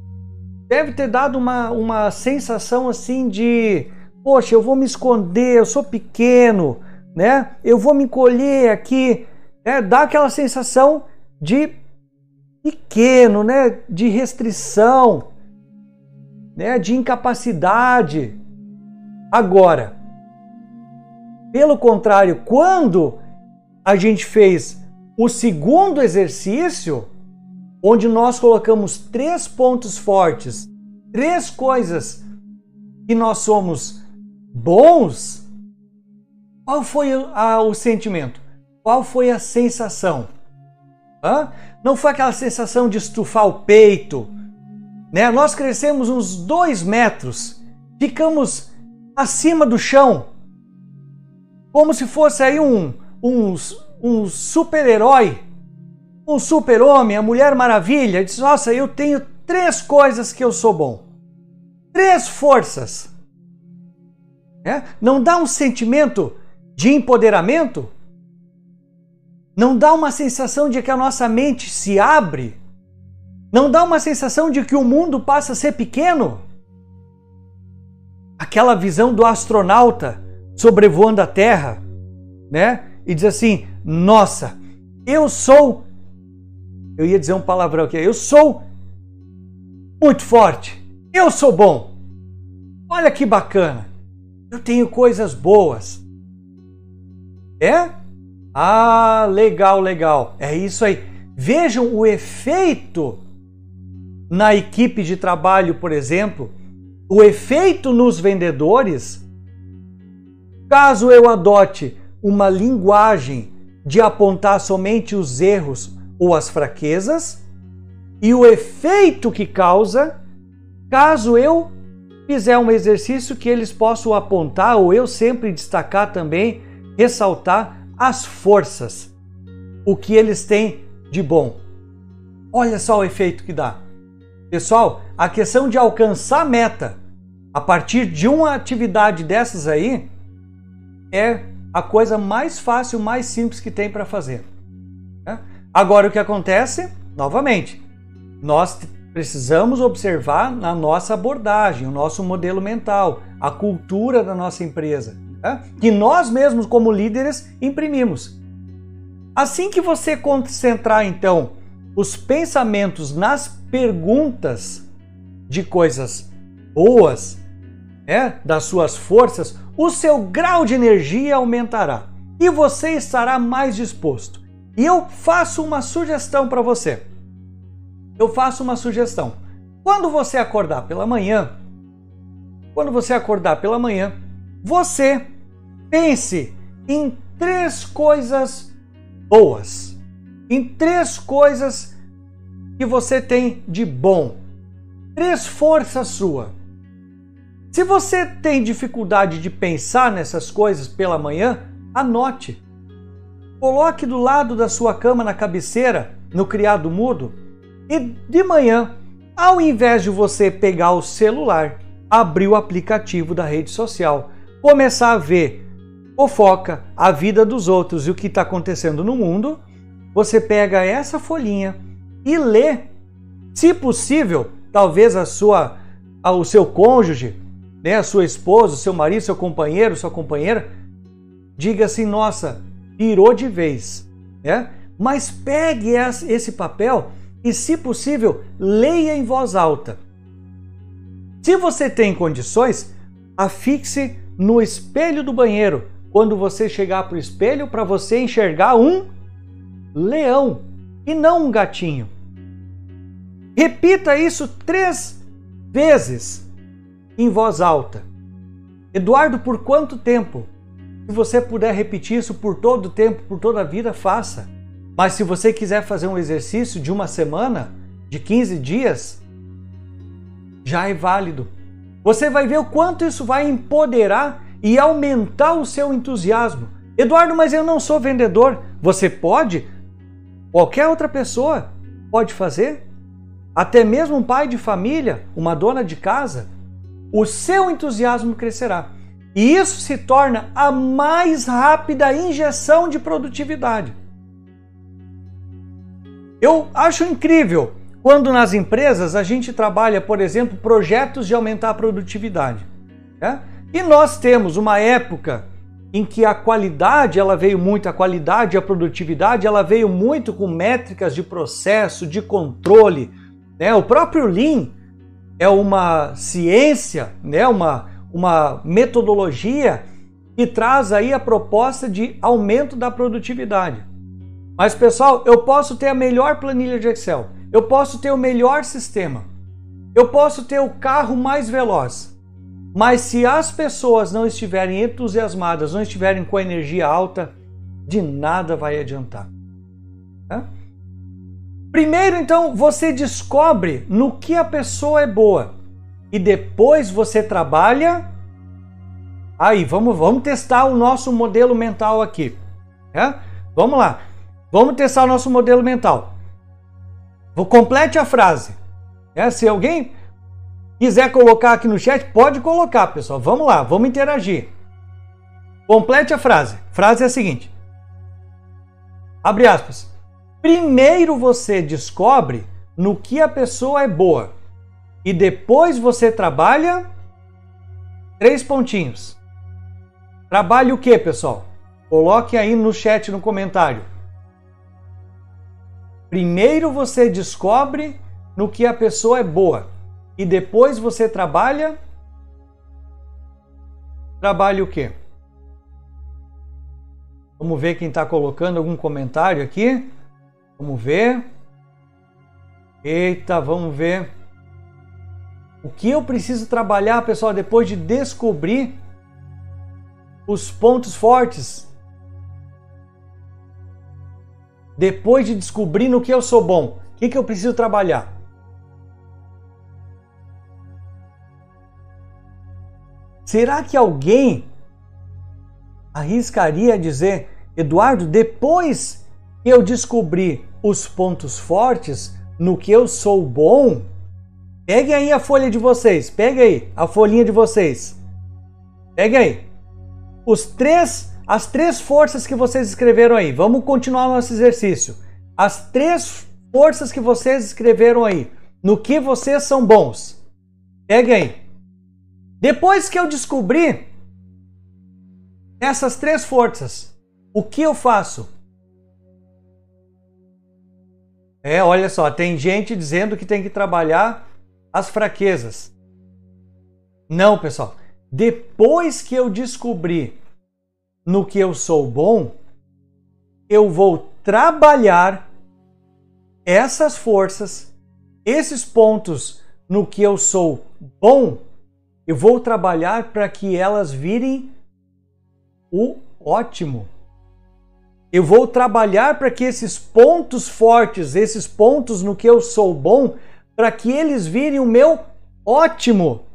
deve ter dado uma, uma sensação assim de: poxa, eu vou me esconder, eu sou pequeno, né? Eu vou me encolher aqui. É, dá aquela sensação de pequeno, né? De restrição, né? De incapacidade. Agora, pelo contrário, quando a gente fez o segundo exercício, onde nós colocamos três pontos fortes, três coisas que nós somos bons, qual foi a, o sentimento? Qual foi a sensação? Hã? Não foi aquela sensação de estufar o peito, né? Nós crescemos uns dois metros, ficamos acima do chão, como se fosse aí um, um, um super-herói um super-homem, a Mulher Maravilha, diz: Nossa, eu tenho três coisas que eu sou bom. Três forças. É? Não dá um sentimento de empoderamento? Não dá uma sensação de que a nossa mente se abre? Não dá uma sensação de que o mundo passa a ser pequeno? Aquela visão do astronauta sobrevoando a Terra, né? E diz assim: Nossa, eu sou eu ia dizer um palavrão aqui. Eu sou muito forte. Eu sou bom. Olha que bacana. Eu tenho coisas boas. É? Ah, legal, legal. É isso aí. Vejam o efeito na equipe de trabalho, por exemplo, O efeito nos vendedores, caso eu adote uma linguagem de apontar somente os erros ou as fraquezas, e o efeito que causa, caso eu fizer um exercício que eles possam apontar, ou eu sempre destacar também, ressaltar as forças, o que eles têm de bom. Olha só o efeito que dá. Pessoal, a questão de alcançar meta a partir de uma atividade dessas aí é a coisa mais fácil, mais simples que tem para fazer. Né? Agora, o que acontece? Novamente, nós precisamos observar na nossa abordagem, o nosso modelo mental, a cultura da nossa empresa, né? que nós mesmos, como líderes, imprimimos. Assim que você concentrar, então, os pensamentos nas perguntas de coisas boas, né, das suas forças, o seu grau de energia aumentará e você estará mais disposto. E eu faço uma sugestão para você. Eu faço uma sugestão. Quando você acordar pela manhã, quando você acordar pela manhã, você pense em três coisas boas em três coisas que você tem de bom. Três forças sua. Se você tem dificuldade de pensar nessas coisas pela manhã, anote. Coloque do lado da sua cama na cabeceira, no criado mudo, e de manhã, ao invés de você pegar o celular, abrir o aplicativo da rede social, começar a ver fofoca, a vida dos outros e o que está acontecendo no mundo, você pega essa folhinha e lê. Se possível, talvez a sua, o seu cônjuge, né, a sua esposa, o seu marido, seu companheiro, sua companheira, diga assim: nossa, virou de vez. Né? Mas pegue esse papel e, se possível, leia em voz alta. Se você tem condições, afixe no espelho do banheiro quando você chegar para o espelho para você enxergar um leão e não um gatinho. Repita isso três vezes em voz alta. Eduardo, por quanto tempo? Se você puder repetir isso por todo o tempo, por toda a vida, faça. Mas se você quiser fazer um exercício de uma semana, de 15 dias, já é válido. Você vai ver o quanto isso vai empoderar e aumentar o seu entusiasmo. Eduardo, mas eu não sou vendedor. Você pode Qualquer outra pessoa pode fazer, até mesmo um pai de família, uma dona de casa, o seu entusiasmo crescerá. E isso se torna a mais rápida injeção de produtividade. Eu acho incrível quando nas empresas a gente trabalha, por exemplo, projetos de aumentar a produtividade. Né? E nós temos uma época em que a qualidade ela veio muito, a qualidade e a produtividade ela veio muito com métricas de processo, de controle. Né? O próprio Lean é uma ciência, né? uma, uma metodologia que traz aí a proposta de aumento da produtividade. Mas pessoal, eu posso ter a melhor planilha de Excel, eu posso ter o melhor sistema, eu posso ter o carro mais veloz, mas se as pessoas não estiverem entusiasmadas, não estiverem com energia alta, de nada vai adiantar. Primeiro, então, você descobre no que a pessoa é boa e depois você trabalha. Aí, vamos, vamos testar o nosso modelo mental aqui. Vamos lá. Vamos testar o nosso modelo mental. Vou complete a frase. É, se alguém Quiser colocar aqui no chat, pode colocar, pessoal. Vamos lá, vamos interagir. Complete a frase. Frase é a seguinte: Abre aspas. Primeiro você descobre no que a pessoa é boa e depois você trabalha três pontinhos. Trabalhe o que, pessoal? Coloque aí no chat no comentário. Primeiro você descobre no que a pessoa é boa e depois você trabalha. Trabalha o quê? Vamos ver quem está colocando algum comentário aqui. Vamos ver. Eita, vamos ver. O que eu preciso trabalhar, pessoal, depois de descobrir os pontos fortes? Depois de descobrir no que eu sou bom, o que, que eu preciso trabalhar? Será que alguém arriscaria dizer, Eduardo, depois que eu descobri os pontos fortes no que eu sou bom, pegue aí a folha de vocês, pegue aí a folhinha de vocês. Pegue aí. Os três, as três forças que vocês escreveram aí. Vamos continuar nosso exercício. As três forças que vocês escreveram aí, no que vocês são bons. Pegue aí. Depois que eu descobri essas três forças, o que eu faço? É, olha só, tem gente dizendo que tem que trabalhar as fraquezas. Não, pessoal. Depois que eu descobri no que eu sou bom, eu vou trabalhar essas forças, esses pontos no que eu sou bom eu vou trabalhar para que elas virem o ótimo. Eu vou trabalhar para que esses pontos fortes, esses pontos no que eu sou bom, para que eles virem o meu ótimo.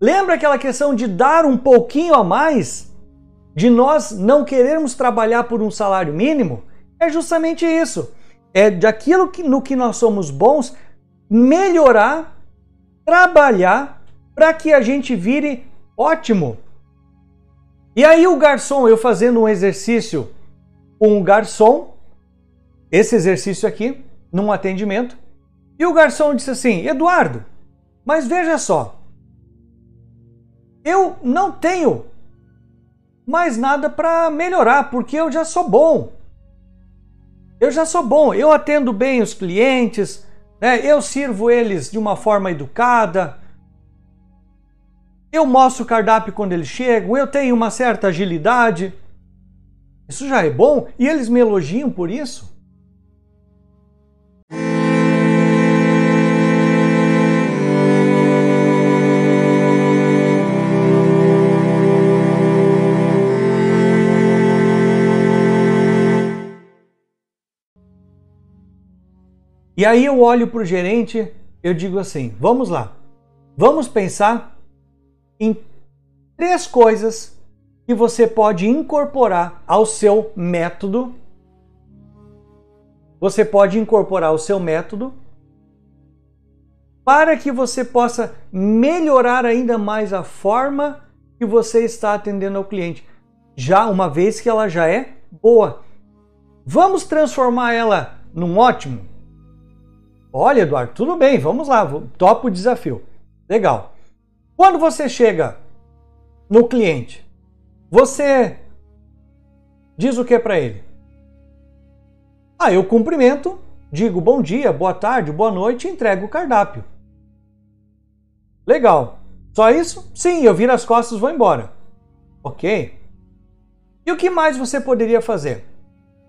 Lembra aquela questão de dar um pouquinho a mais? De nós não querermos trabalhar por um salário mínimo? É justamente isso. É daquilo que, no que nós somos bons, melhorar, trabalhar para que a gente vire ótimo. E aí o garçom, eu fazendo um exercício com um garçom, esse exercício aqui, num atendimento, e o garçom disse assim: Eduardo, mas veja só, eu não tenho mais nada para melhorar, porque eu já sou bom. Eu já sou bom, eu atendo bem os clientes, né? eu sirvo eles de uma forma educada, eu mostro o cardápio quando eles chegam, eu tenho uma certa agilidade. Isso já é bom e eles me elogiam por isso. E aí eu olho para o gerente, eu digo assim: vamos lá, vamos pensar em três coisas que você pode incorporar ao seu método. Você pode incorporar o seu método para que você possa melhorar ainda mais a forma que você está atendendo ao cliente, já uma vez que ela já é boa. Vamos transformar ela num ótimo? Olha, Eduardo, tudo bem, vamos lá, topo o desafio. Legal. Quando você chega no cliente, você diz o que para ele? Ah, eu cumprimento, digo bom dia, boa tarde, boa noite e entrego o cardápio. Legal. Só isso? Sim, eu viro as costas e vou embora. Ok. E o que mais você poderia fazer?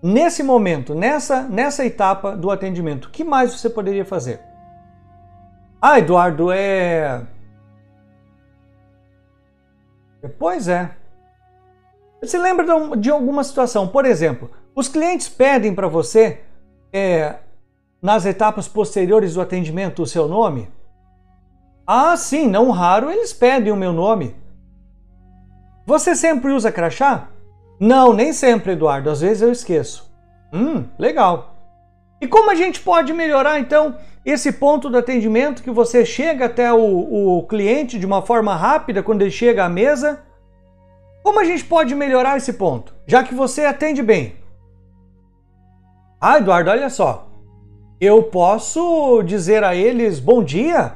Nesse momento, nessa, nessa etapa do atendimento, o que mais você poderia fazer? Ah, Eduardo, é Pois é. Você lembra de alguma situação? Por exemplo, os clientes pedem para você, é, nas etapas posteriores do atendimento, o seu nome? Ah, sim, não raro eles pedem o meu nome. Você sempre usa crachá? Não, nem sempre, Eduardo. Às vezes eu esqueço. Hum, legal. E como a gente pode melhorar então esse ponto do atendimento que você chega até o, o cliente de uma forma rápida quando ele chega à mesa? Como a gente pode melhorar esse ponto, já que você atende bem? Ah, Eduardo, olha só. Eu posso dizer a eles bom dia,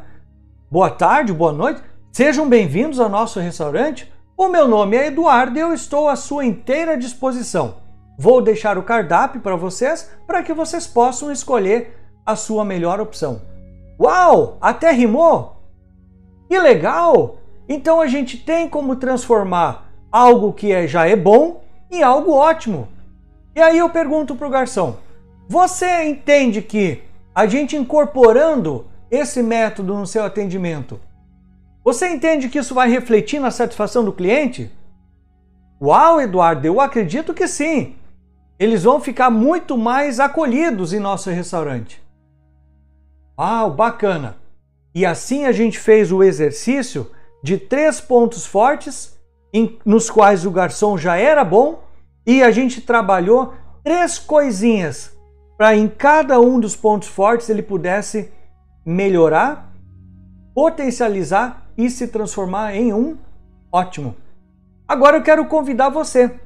boa tarde, boa noite, sejam bem-vindos ao nosso restaurante. O meu nome é Eduardo e eu estou à sua inteira disposição. Vou deixar o cardápio para vocês para que vocês possam escolher a sua melhor opção. Uau! Até rimou! Que legal! Então a gente tem como transformar algo que é, já é bom em algo ótimo. E aí eu pergunto para o garçom: você entende que a gente incorporando esse método no seu atendimento, Você entende que isso vai refletir na satisfação do cliente? Uau, Eduardo, eu acredito que sim. Eles vão ficar muito mais acolhidos em nosso restaurante. Uau, bacana. E assim a gente fez o exercício de três pontos fortes, em, nos quais o garçom já era bom, e a gente trabalhou três coisinhas para em cada um dos pontos fortes ele pudesse melhorar, potencializar e se transformar em um ótimo. Agora eu quero convidar você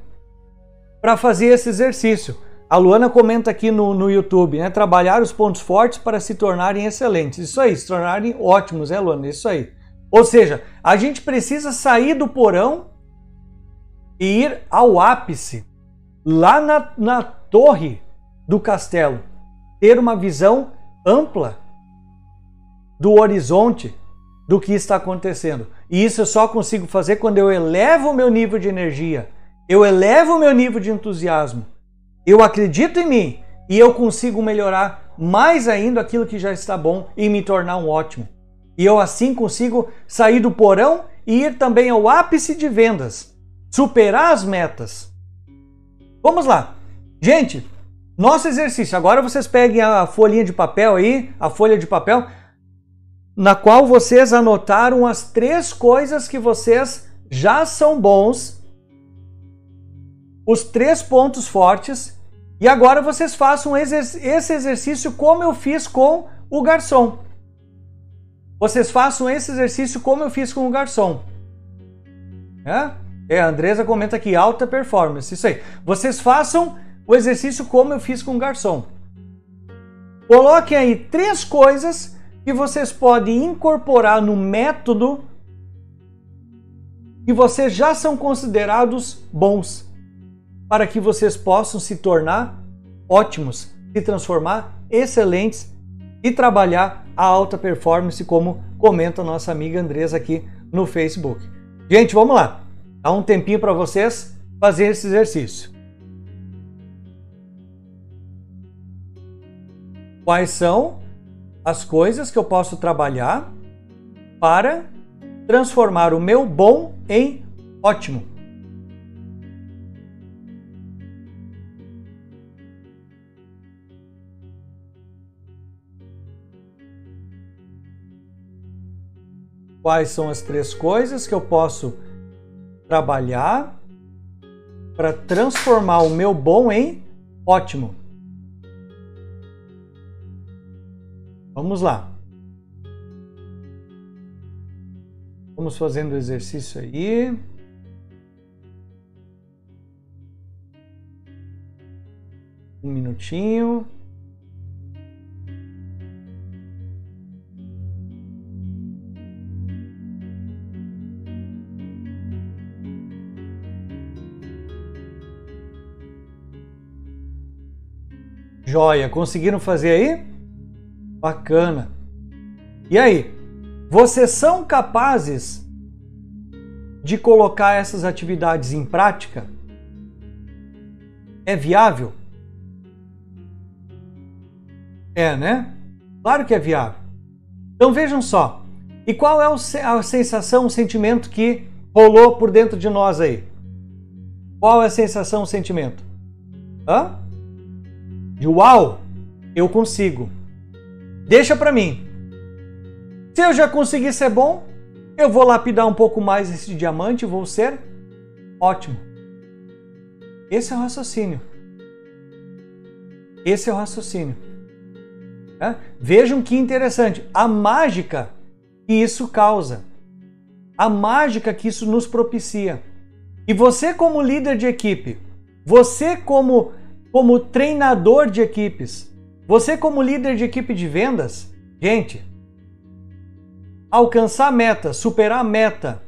para fazer esse exercício. A Luana comenta aqui no, no YouTube, né? Trabalhar os pontos fortes para se tornarem excelentes. Isso aí, se tornarem ótimos, é, Luana? Isso aí. Ou seja, a gente precisa sair do porão e ir ao ápice, lá na, na torre do castelo. Ter uma visão ampla do horizonte do que está acontecendo. E isso eu só consigo fazer quando eu elevo o meu nível de energia, eu elevo o meu nível de entusiasmo, eu acredito em mim e eu consigo melhorar mais ainda aquilo que já está bom e me tornar um ótimo. E eu assim consigo sair do porão e ir também ao ápice de vendas, superar as metas. Vamos lá. Gente, nosso exercício. Agora vocês peguem a folhinha de papel aí, a folha de papel, na qual vocês anotaram as três coisas que vocês já são bons, os três pontos fortes, e agora vocês façam esse exercício como eu fiz com o garçom. Vocês façam esse exercício como eu fiz com o garçom. É? É, a Andresa comenta aqui, alta performance. Isso aí. Vocês façam o exercício como eu fiz com o garçom. Coloquem aí três coisas que vocês podem incorporar no método e vocês já são considerados bons para que vocês possam se tornar ótimos, se transformar excelentes e trabalhar a alta performance, como comenta nossa amiga Andresa aqui no Facebook. Gente, vamos lá. Dá um tempinho para vocês fazer esse exercício. Quais são as coisas que eu posso trabalhar para transformar o meu bom em ótimo. Quais são as três coisas que eu posso trabalhar para transformar o meu bom em ótimo? Vamos lá. Vamos fazendo o exercício aí. Um minutinho. Joia, conseguiram fazer aí? Bacana. E aí, vocês são capazes de colocar essas atividades em prática? É viável? É, né? Claro que é viável. Então vejam só. E qual é a sensação, o sentimento que rolou por dentro de nós aí? Qual é a sensação, o sentimento? Hã? De uau, eu consigo. Deixa para mim. Se eu já conseguir ser bom, eu vou lapidar um pouco mais esse diamante e vou ser ótimo. Esse é o raciocínio. Esse é o raciocínio. É? Vejam que interessante. A mágica que isso causa. A mágica que isso nos propicia. E você, como líder de equipe, você, como, como treinador de equipes, você, como líder de equipe de vendas, gente, alcançar meta, superar a meta,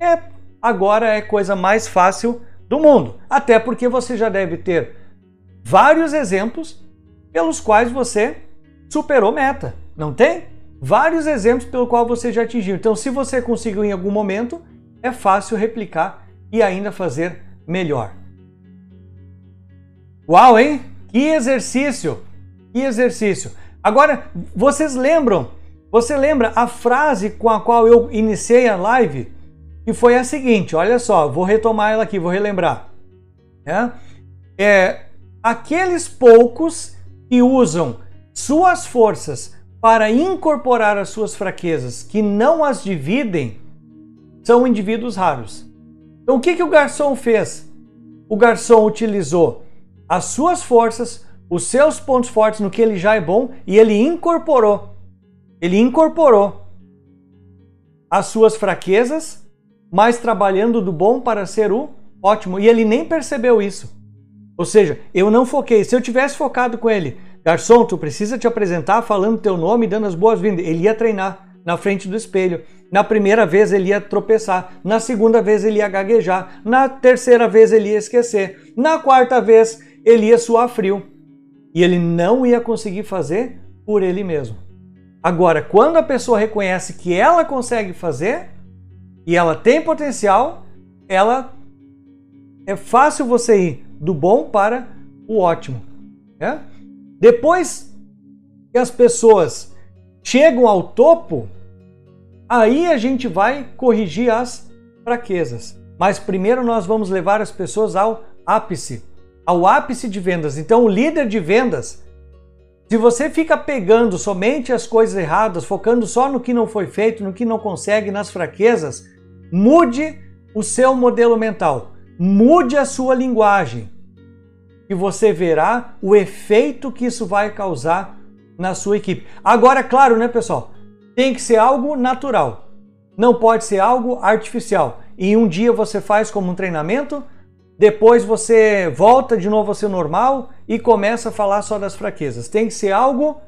é agora é coisa mais fácil do mundo. Até porque você já deve ter vários exemplos pelos quais você superou meta, não tem? Vários exemplos pelo qual você já atingiu. Então, se você conseguiu em algum momento, é fácil replicar e ainda fazer melhor. Uau, hein? Que exercício! Que exercício! Agora, vocês lembram Você lembra a frase com a qual eu iniciei a live? Que foi a seguinte: olha só, vou retomar ela aqui, vou relembrar. É, é aqueles poucos que usam suas forças para incorporar as suas fraquezas, que não as dividem, são indivíduos raros. Então, o que, que o garçom fez? O garçom utilizou as suas forças, os seus pontos fortes no que ele já é bom e ele incorporou. Ele incorporou as suas fraquezas, mas trabalhando do bom para ser o ótimo. E ele nem percebeu isso. Ou seja, eu não foquei. Se eu tivesse focado com ele, garçom, tu precisa te apresentar falando teu nome e dando as boas-vindas. Ele ia treinar na frente do espelho. Na primeira vez ele ia tropeçar, na segunda vez ele ia gaguejar, na terceira vez ele ia esquecer, na quarta vez ele ia suar frio. E ele não ia conseguir fazer por ele mesmo. Agora, quando a pessoa reconhece que ela consegue fazer e ela tem potencial, ela é fácil você ir do bom para o ótimo. Né? Depois que as pessoas chegam ao topo, aí a gente vai corrigir as fraquezas. Mas primeiro nós vamos levar as pessoas ao ápice, ao ápice de vendas. Então, o líder de vendas, se você fica pegando somente as coisas erradas, focando só no que não foi feito, no que não consegue, nas fraquezas, mude o seu modelo mental, mude a sua linguagem e você verá o efeito que isso vai causar na sua equipe. Agora, claro, né, pessoal? Tem que ser algo natural. Não pode ser algo artificial. E um dia você faz como um treinamento, depois você volta de novo a ser normal e começa a falar só das fraquezas. Tem que ser algo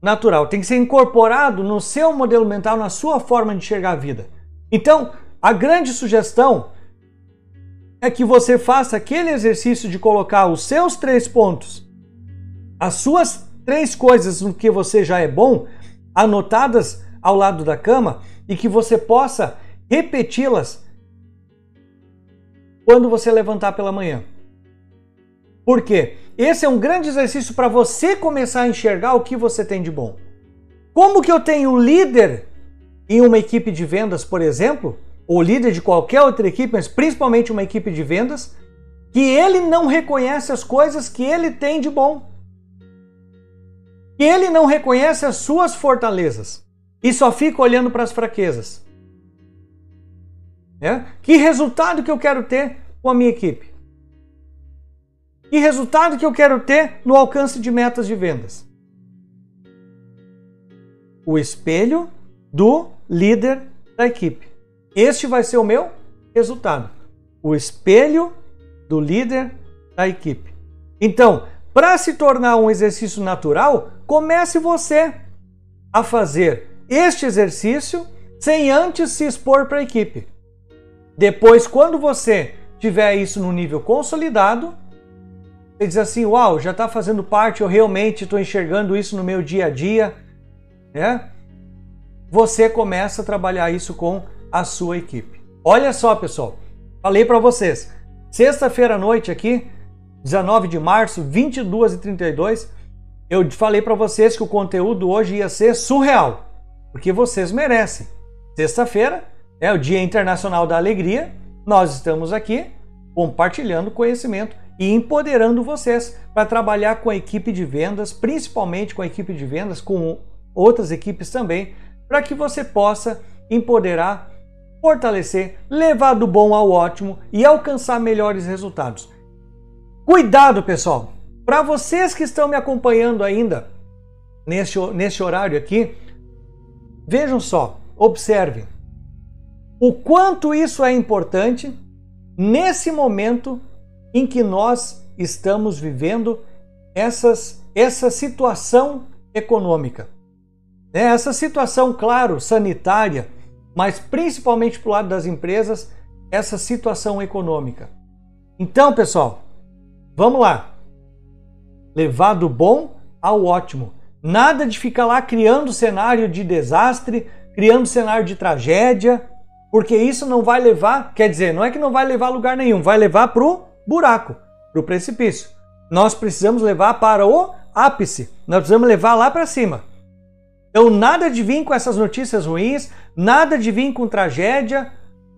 natural, tem que ser incorporado no seu modelo mental, na sua forma de enxergar a vida. Então, a grande sugestão é que você faça aquele exercício de colocar os seus três pontos, as suas três coisas no que você já é bom, anotadas ao lado da cama e que você possa repeti-las quando você levantar pela manhã. Por quê? Esse é um grande exercício para você começar a enxergar o que você tem de bom. Como que eu tenho líder em uma equipe de vendas, por exemplo, ou líder de qualquer outra equipe, mas principalmente uma equipe de vendas, que ele não reconhece as coisas que ele tem de bom que ele não reconhece as suas fortalezas e só fica olhando para as fraquezas. É? Que resultado que eu quero ter com a minha equipe? Que resultado que eu quero ter no alcance de metas de vendas? O espelho do líder da equipe. Este vai ser o meu resultado. O espelho do líder da equipe. Então, para se tornar um exercício natural, comece você a fazer este exercício sem antes se expor para a equipe. Depois, quando você tiver isso no nível consolidado, você diz assim: Uau, já está fazendo parte, eu realmente estou enxergando isso no meu dia a dia. Né? Você começa a trabalhar isso com a sua equipe. Olha só, pessoal, falei para vocês, sexta-feira à noite aqui 19 de março, 22 e 32, eu falei para vocês que o conteúdo hoje ia ser surreal, porque vocês merecem. Sexta-feira é o Dia Internacional da Alegria. Nós estamos aqui compartilhando conhecimento e empoderando vocês para trabalhar com a equipe de vendas, principalmente com a equipe de vendas, com outras equipes também, para que você possa empoderar, fortalecer, levar do bom ao ótimo e alcançar melhores resultados. Cuidado, pessoal! Para vocês que estão me acompanhando ainda neste, neste horário aqui, vejam só, observem o quanto isso é importante nesse momento em que nós estamos vivendo essas, essa situação econômica. É, essa situação, claro, sanitária, mas principalmente para o lado das empresas, essa situação econômica. Então, pessoal, Vamos lá. Levar do bom ao ótimo. Nada de ficar lá criando cenário de desastre, criando cenário de tragédia, porque isso não vai levar, quer dizer, não é que não vai levar a lugar nenhum, vai levar para o buraco, para o precipício. Nós precisamos levar para o ápice, nós precisamos levar lá para cima. Então, nada de vir com essas notícias ruins, nada de vir com tragédia.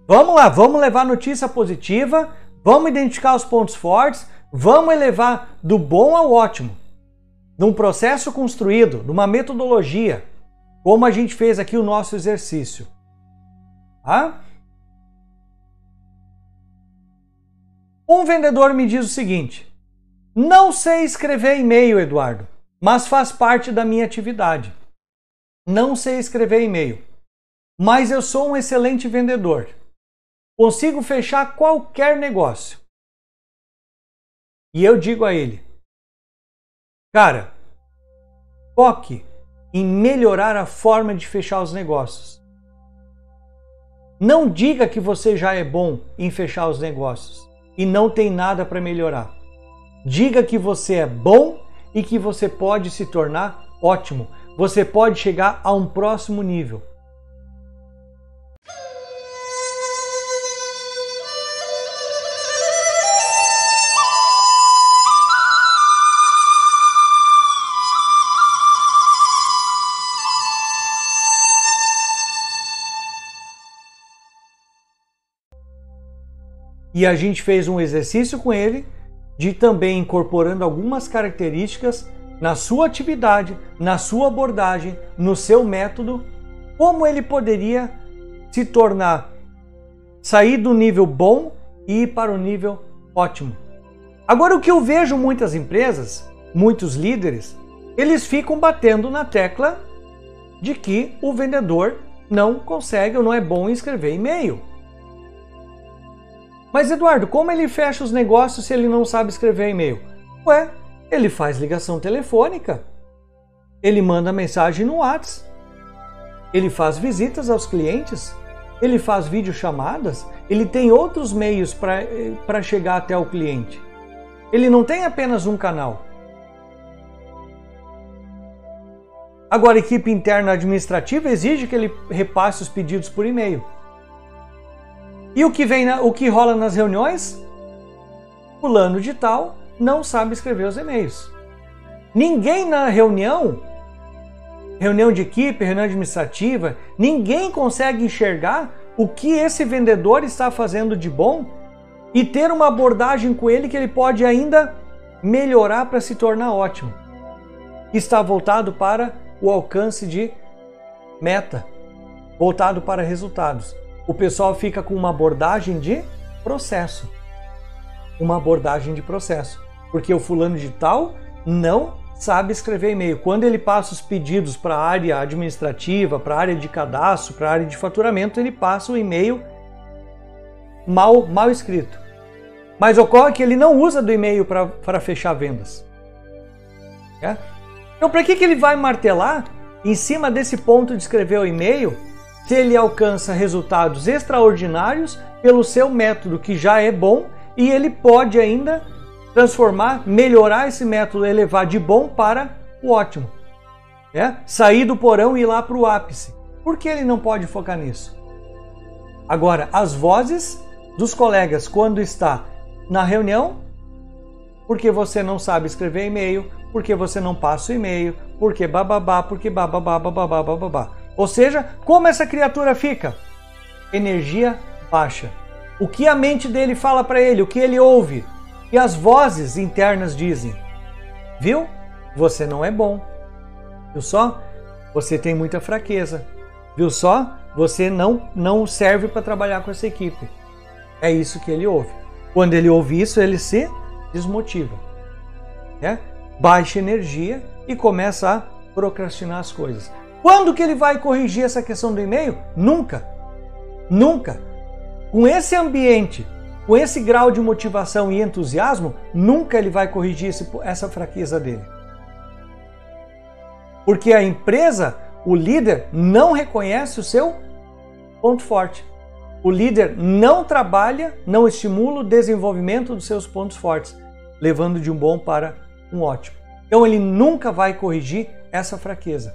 Vamos lá, vamos levar notícia positiva, vamos identificar os pontos fortes, vamos elevar do bom ao ótimo, num processo construído, numa metodologia, como a gente fez aqui o nosso exercício. Tá? Um vendedor me diz o seguinte: não sei escrever e-mail, Eduardo, mas faz parte da minha atividade. Não sei escrever e-mail, mas eu sou um excelente vendedor. Consigo fechar qualquer negócio. E eu digo a ele: Cara, foque em melhorar a forma de fechar os negócios. Não diga que você já é bom em fechar os negócios e não tem nada para melhorar. Diga que você é bom e que você pode se tornar ótimo. Você pode chegar a um próximo nível. E a gente fez um exercício com ele de também incorporando algumas características na sua atividade, na sua abordagem, no seu método, como ele poderia se tornar sair do nível bom e ir para o nível ótimo. Agora o que eu vejo muitas empresas, muitos líderes, eles ficam batendo na tecla de que o vendedor não consegue ou não é bom em escrever e-mail. Mas Eduardo, como ele fecha os negócios se ele não sabe escrever e-mail? Ué, ele faz ligação telefônica. Ele manda mensagem no WhatsApp. Ele faz visitas aos clientes. Ele faz videochamadas. Ele tem outros meios para chegar até o cliente. Ele não tem apenas um canal. Agora, a equipe interna administrativa exige que ele repasse os pedidos por e-mail. E o que vem, na, o que rola nas reuniões? Fulano de tal não sabe escrever os e-mails. Ninguém na reunião, reunião de equipe, reunião administrativa, ninguém consegue enxergar o que esse vendedor está fazendo de bom e ter uma abordagem com ele que ele pode ainda melhorar para se tornar ótimo. Está voltado para o alcance de meta, voltado para resultados o pessoal fica com uma abordagem de processo. Uma abordagem de processo. Porque o fulano de tal não sabe escrever e-mail. Quando ele passa os pedidos para a área administrativa, para a área de cadastro, para a área de faturamento, ele passa o e-mail mal, mal escrito. Mas ocorre que ele não usa do e-mail para fechar vendas. É? Então, para que, que ele vai martelar em cima desse ponto de escrever o e-mail se ele alcança resultados extraordinários pelo seu método que já é bom e ele pode ainda transformar, melhorar esse método, elevar de bom para o ótimo. É? Sair do porão e ir lá para o ápice. Por que ele não pode focar nisso? Agora, as vozes dos colegas quando está na reunião, porque você não sabe escrever e-mail, porque você não passa o e-mail, porque bababá, porque bababá, bababá, bababá. Ou seja, como essa criatura fica? Energia baixa. O que a mente dele fala para ele, o que ele ouve, e as vozes internas dizem: Viu? Você não é bom. Viu só? Você tem muita fraqueza. Viu só? Você não não serve para trabalhar com essa equipe. É isso que ele ouve. Quando ele ouve isso, ele se desmotiva. Né? Baixa energia e começa a procrastinar as coisas. Quando que ele vai corrigir essa questão do e-mail? Nunca. Nunca. Com esse ambiente, com esse grau de motivação e entusiasmo, nunca ele vai corrigir esse, essa fraqueza dele. Porque a empresa, o líder, não reconhece o seu ponto forte. O líder não trabalha, não estimula o desenvolvimento dos seus pontos fortes, levando de um bom para um ótimo. Então ele nunca vai corrigir essa fraqueza.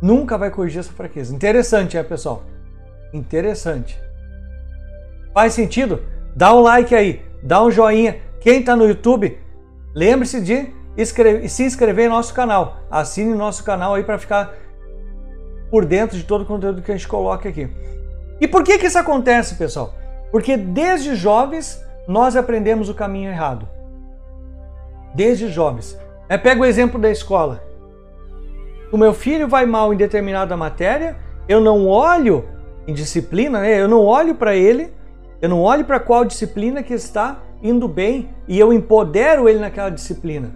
Nunca vai corrigir essa fraqueza. Interessante, é, pessoal? Interessante. Faz sentido? Dá um like aí, dá um joinha. Quem está no YouTube, lembre-se de se inscrever em nosso canal. Assine nosso canal aí para ficar por dentro de todo o conteúdo que a gente coloca aqui. E por que que isso acontece, pessoal? Porque desde jovens nós aprendemos o caminho errado. Desde jovens. É, pega o exemplo da escola. O meu filho vai mal em determinada matéria, eu não olho em disciplina, né? eu não olho para ele, eu não olho para qual disciplina que está indo bem e eu empodero ele naquela disciplina.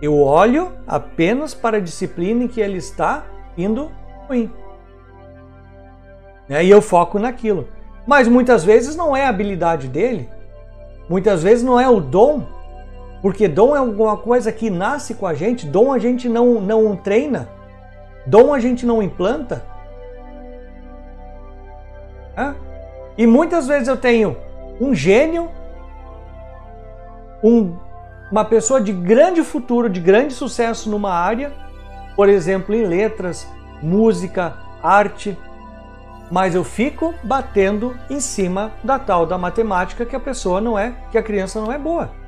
Eu olho apenas para a disciplina em que ele está indo ruim. Né? E eu foco naquilo. Mas muitas vezes não é a habilidade dele, muitas vezes não é o dom, porque dom é alguma coisa que nasce com a gente, dom a gente não, não treina, dom a gente não implanta. E muitas vezes eu tenho um gênio, um, uma pessoa de grande futuro, de grande sucesso numa área, por exemplo, em letras, música, arte, mas eu fico batendo em cima da tal da matemática que a pessoa não é, que a criança não é boa.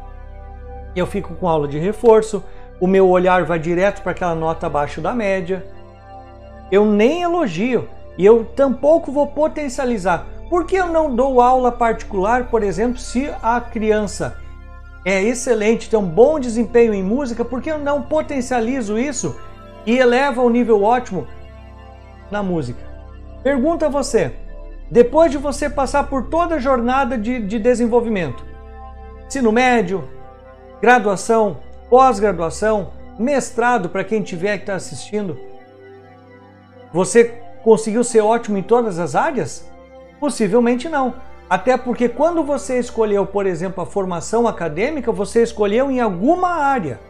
Eu fico com aula de reforço, o meu olhar vai direto para aquela nota abaixo da média. Eu nem elogio e eu tampouco vou potencializar. Por que eu não dou aula particular, por exemplo, se a criança é excelente, tem um bom desempenho em música, por que eu não potencializo isso e eleva o nível ótimo na música. Pergunta você, depois de você passar por toda a jornada de, de desenvolvimento, ensino médio, graduação, pós-graduação, mestrado para quem tiver que estar tá assistindo, você conseguiu ser ótimo em todas as áreas? Possivelmente não. Até porque quando você escolheu, por exemplo, a formação acadêmica, você escolheu em alguma área.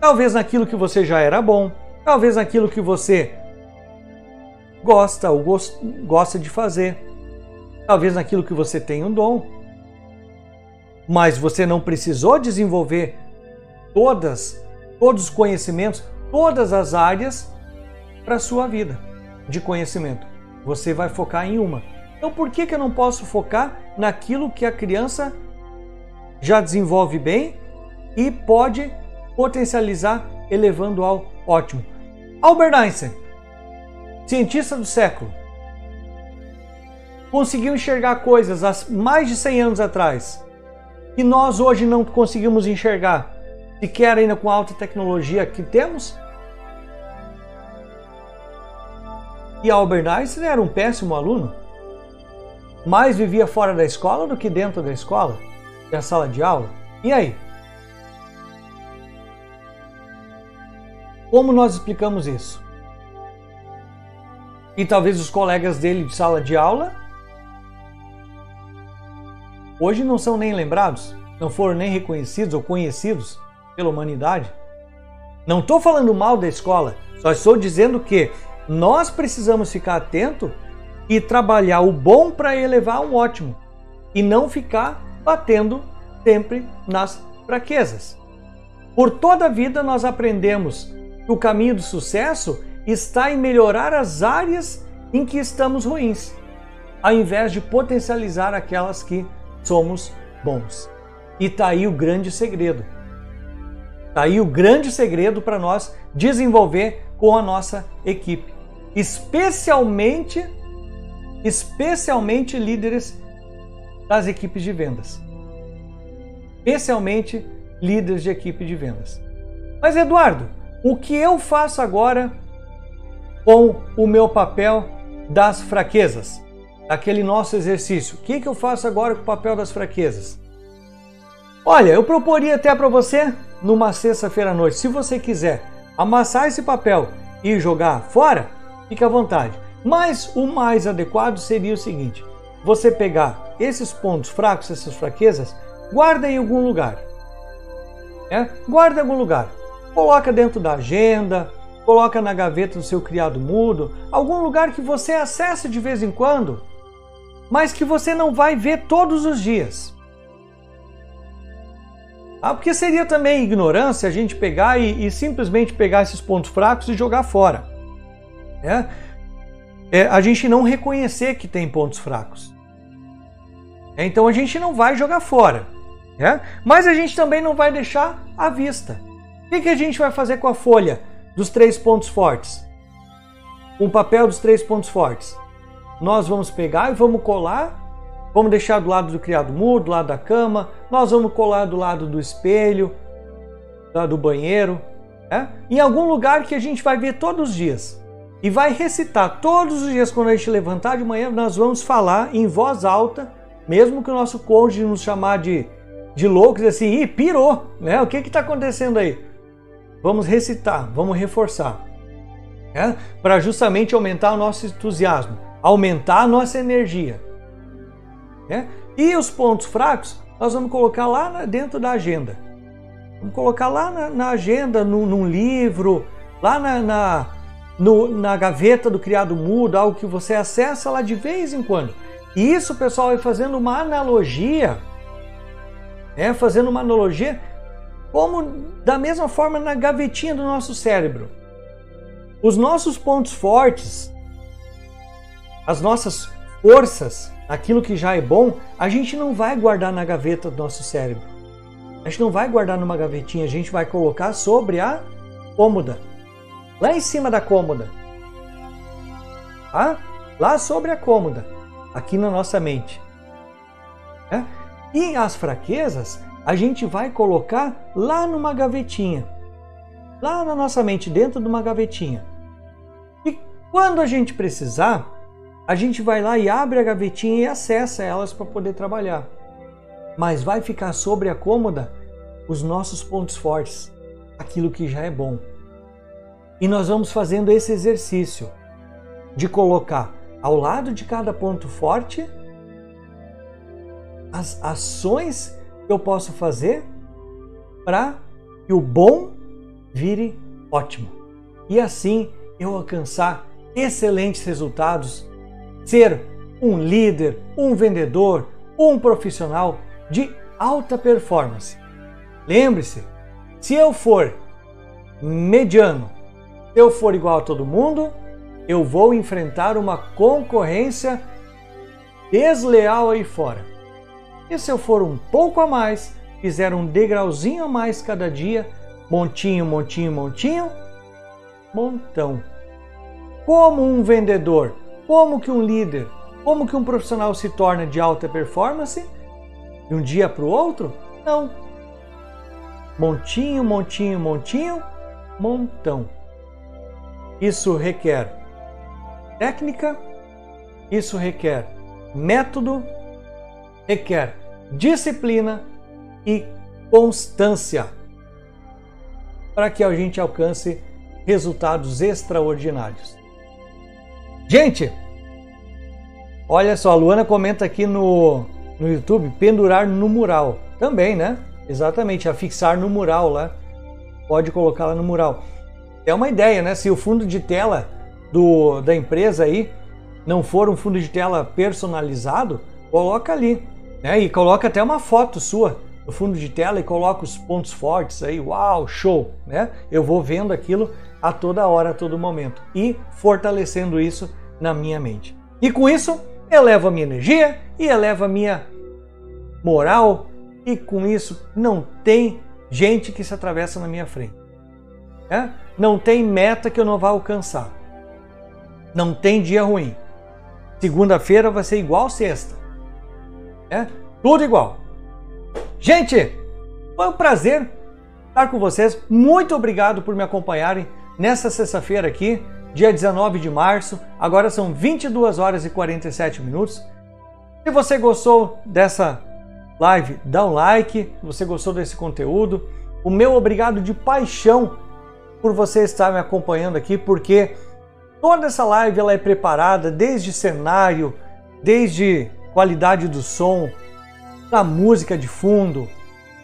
Talvez naquilo que você já era bom, talvez naquilo que você gosta ou gosta de fazer, talvez naquilo que você tem um dom. Mas você não precisou desenvolver todas, todos os conhecimentos, todas as áreas para a sua vida de conhecimento. Você vai focar em uma. Então por que, que eu não posso focar naquilo que a criança já desenvolve bem e pode potencializar elevando ao ótimo. Albert Einstein, cientista do século, conseguiu enxergar coisas há mais de 100 anos atrás que nós hoje não conseguimos enxergar, sequer ainda com a alta tecnologia que temos. E Albert Einstein era um péssimo aluno, mais vivia fora da escola do que dentro da escola, da sala de aula. E aí? Como nós explicamos isso? E talvez os colegas dele de sala de aula hoje não são nem lembrados, não foram nem reconhecidos ou conhecidos pela humanidade. Não estou falando mal da escola, só estou dizendo que nós precisamos ficar atento e trabalhar o bom para elevar um ótimo e não ficar batendo sempre nas fraquezas. Por toda a vida nós aprendemos o caminho do sucesso está em melhorar as áreas em que estamos ruins, ao invés de potencializar aquelas que somos bons. E tá aí o grande segredo. Tá aí o grande segredo para nós desenvolver com a nossa equipe, especialmente especialmente líderes das equipes de vendas. Especialmente líderes de equipe de vendas. Mas Eduardo, o que eu faço agora com o meu papel das fraquezas? Aquele nosso exercício. O que, que eu faço agora com o papel das fraquezas? Olha, eu proporia até para você, numa sexta-feira à noite, se você quiser amassar esse papel e jogar fora, fique à vontade. Mas o mais adequado seria o seguinte: você pegar esses pontos fracos, essas fraquezas, guarda em algum lugar. É? Guarda em algum lugar. Coloca dentro da agenda, coloca na gaveta do seu criado mudo, algum lugar que você acesse de vez em quando, mas que você não vai ver todos os dias. Ah, porque seria também ignorância a gente pegar e, e simplesmente pegar esses pontos fracos e jogar fora. É? É, a gente não reconhecer que tem pontos fracos. É, então a gente não vai jogar fora. É? Mas a gente também não vai deixar à vista. O que, que a gente vai fazer com a folha dos três pontos fortes? Um papel dos três pontos fortes. Nós vamos pegar e vamos colar, vamos deixar do lado do criado mudo, do lado da cama, nós vamos colar do lado do espelho, do banheiro, é? em algum lugar que a gente vai ver todos os dias. E vai recitar todos os dias quando a gente levantar de manhã, nós vamos falar em voz alta, mesmo que o nosso cônjuge nos chamar de, de loucos, assim, Ih, pirou, né? O que está acontecendo aí? Vamos recitar, vamos reforçar. É? Para justamente aumentar o nosso entusiasmo, aumentar a nossa energia. É? E os pontos fracos nós vamos colocar lá dentro da agenda. Vamos colocar lá na, na agenda, no, num livro, lá na, na, no, na gaveta do criado mudo, algo que você acessa lá de vez em quando. E isso, pessoal, é fazendo uma analogia, é fazendo uma analogia como da mesma forma na gavetinha do nosso cérebro. Os nossos pontos fortes, as nossas forças, aquilo que já é bom, a gente não vai guardar na gaveta do nosso cérebro. A gente não vai guardar numa gavetinha, a gente vai colocar sobre a cômoda. Lá em cima da cômoda. Tá? Lá sobre a cômoda. Aqui na nossa mente. É? E as fraquezas a gente vai colocar lá numa gavetinha. Lá na nossa mente, dentro de uma gavetinha. E quando a gente precisar, a gente vai lá e abre a gavetinha e acessa elas para poder trabalhar mas vai ficar sobre a cômoda os nossos pontos fortes, aquilo que já é bom. E nós vamos fazendo esse exercício de colocar ao lado de cada ponto forte as ações que eu posso fazer para que o bom vire ótimo. E assim eu alcançar excelentes resultados, ser um líder, um vendedor, um profissional de alta performance. Lembre-se, se eu for mediano, eu for igual a todo mundo, eu vou enfrentar uma concorrência desleal aí fora. E se eu for um pouco a mais, fizer um degrauzinho a mais cada dia, montinho, montinho, montinho, montão. Como um vendedor, como que um líder, como que um profissional se torna de alta performance? de um dia para o outro? Não. Montinho, montinho, montinho, montão. Isso requer técnica, isso requer método, requer disciplina e constância para que a gente alcance resultados extraordinários. Gente, olha só, a Luana comenta aqui no, no YouTube, pendurar no mural. Também, né? Exatamente, afixar no mural lá. Pode colocar lá no mural. É uma ideia, né? Se o fundo de tela do, da empresa aí não for um fundo de tela personalizado, coloca ali. Né? E coloca até uma foto sua no fundo de tela e coloca os pontos fortes aí. Uau, show! Né? Eu vou vendo aquilo a toda hora, a todo momento. E fortalecendo isso na minha mente. E com isso, eleva a minha energia e eleva a minha moral, e com isso não tem gente que se atravessa na minha frente. É? Não tem meta que eu não vá alcançar. Não tem dia ruim. Segunda-feira vai ser igual sexta. É? Tudo igual. Gente, foi um prazer estar com vocês. Muito obrigado por me acompanharem nessa sexta-feira aqui dia 19 de março. Agora são 22 horas e 47 minutos. Se você gostou dessa live, dá um like. Se você gostou desse conteúdo, o meu obrigado de paixão por você estar me acompanhando aqui, porque toda essa live ela é preparada desde cenário, desde qualidade do som, da música de fundo,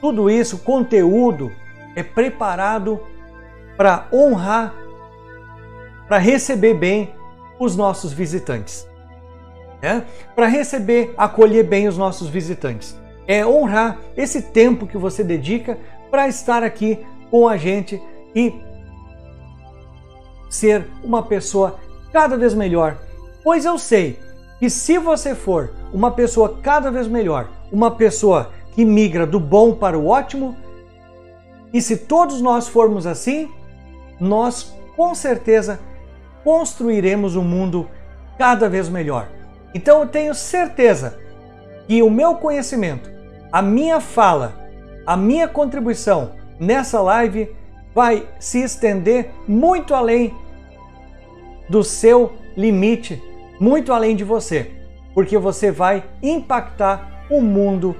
tudo isso, conteúdo é preparado para honrar para receber bem os nossos visitantes. É? Para receber, acolher bem os nossos visitantes. É honrar esse tempo que você dedica para estar aqui com a gente e ser uma pessoa cada vez melhor. Pois eu sei que se você for uma pessoa cada vez melhor, uma pessoa que migra do bom para o ótimo. E se todos nós formos assim, nós com certeza construiremos um mundo cada vez melhor. Então eu tenho certeza que o meu conhecimento, a minha fala, a minha contribuição nessa live vai se estender muito além do seu limite, muito além de você, porque você vai impactar o mundo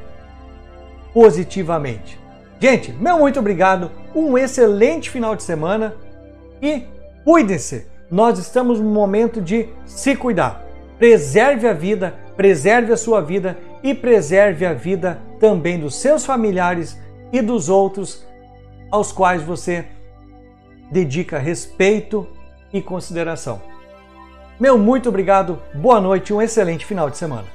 positivamente. Gente, meu muito obrigado, um excelente final de semana e cuide-se. Nós estamos no momento de se cuidar. Preserve a vida, preserve a sua vida e preserve a vida também dos seus familiares e dos outros aos quais você dedica respeito e consideração. Meu muito obrigado, boa noite e um excelente final de semana.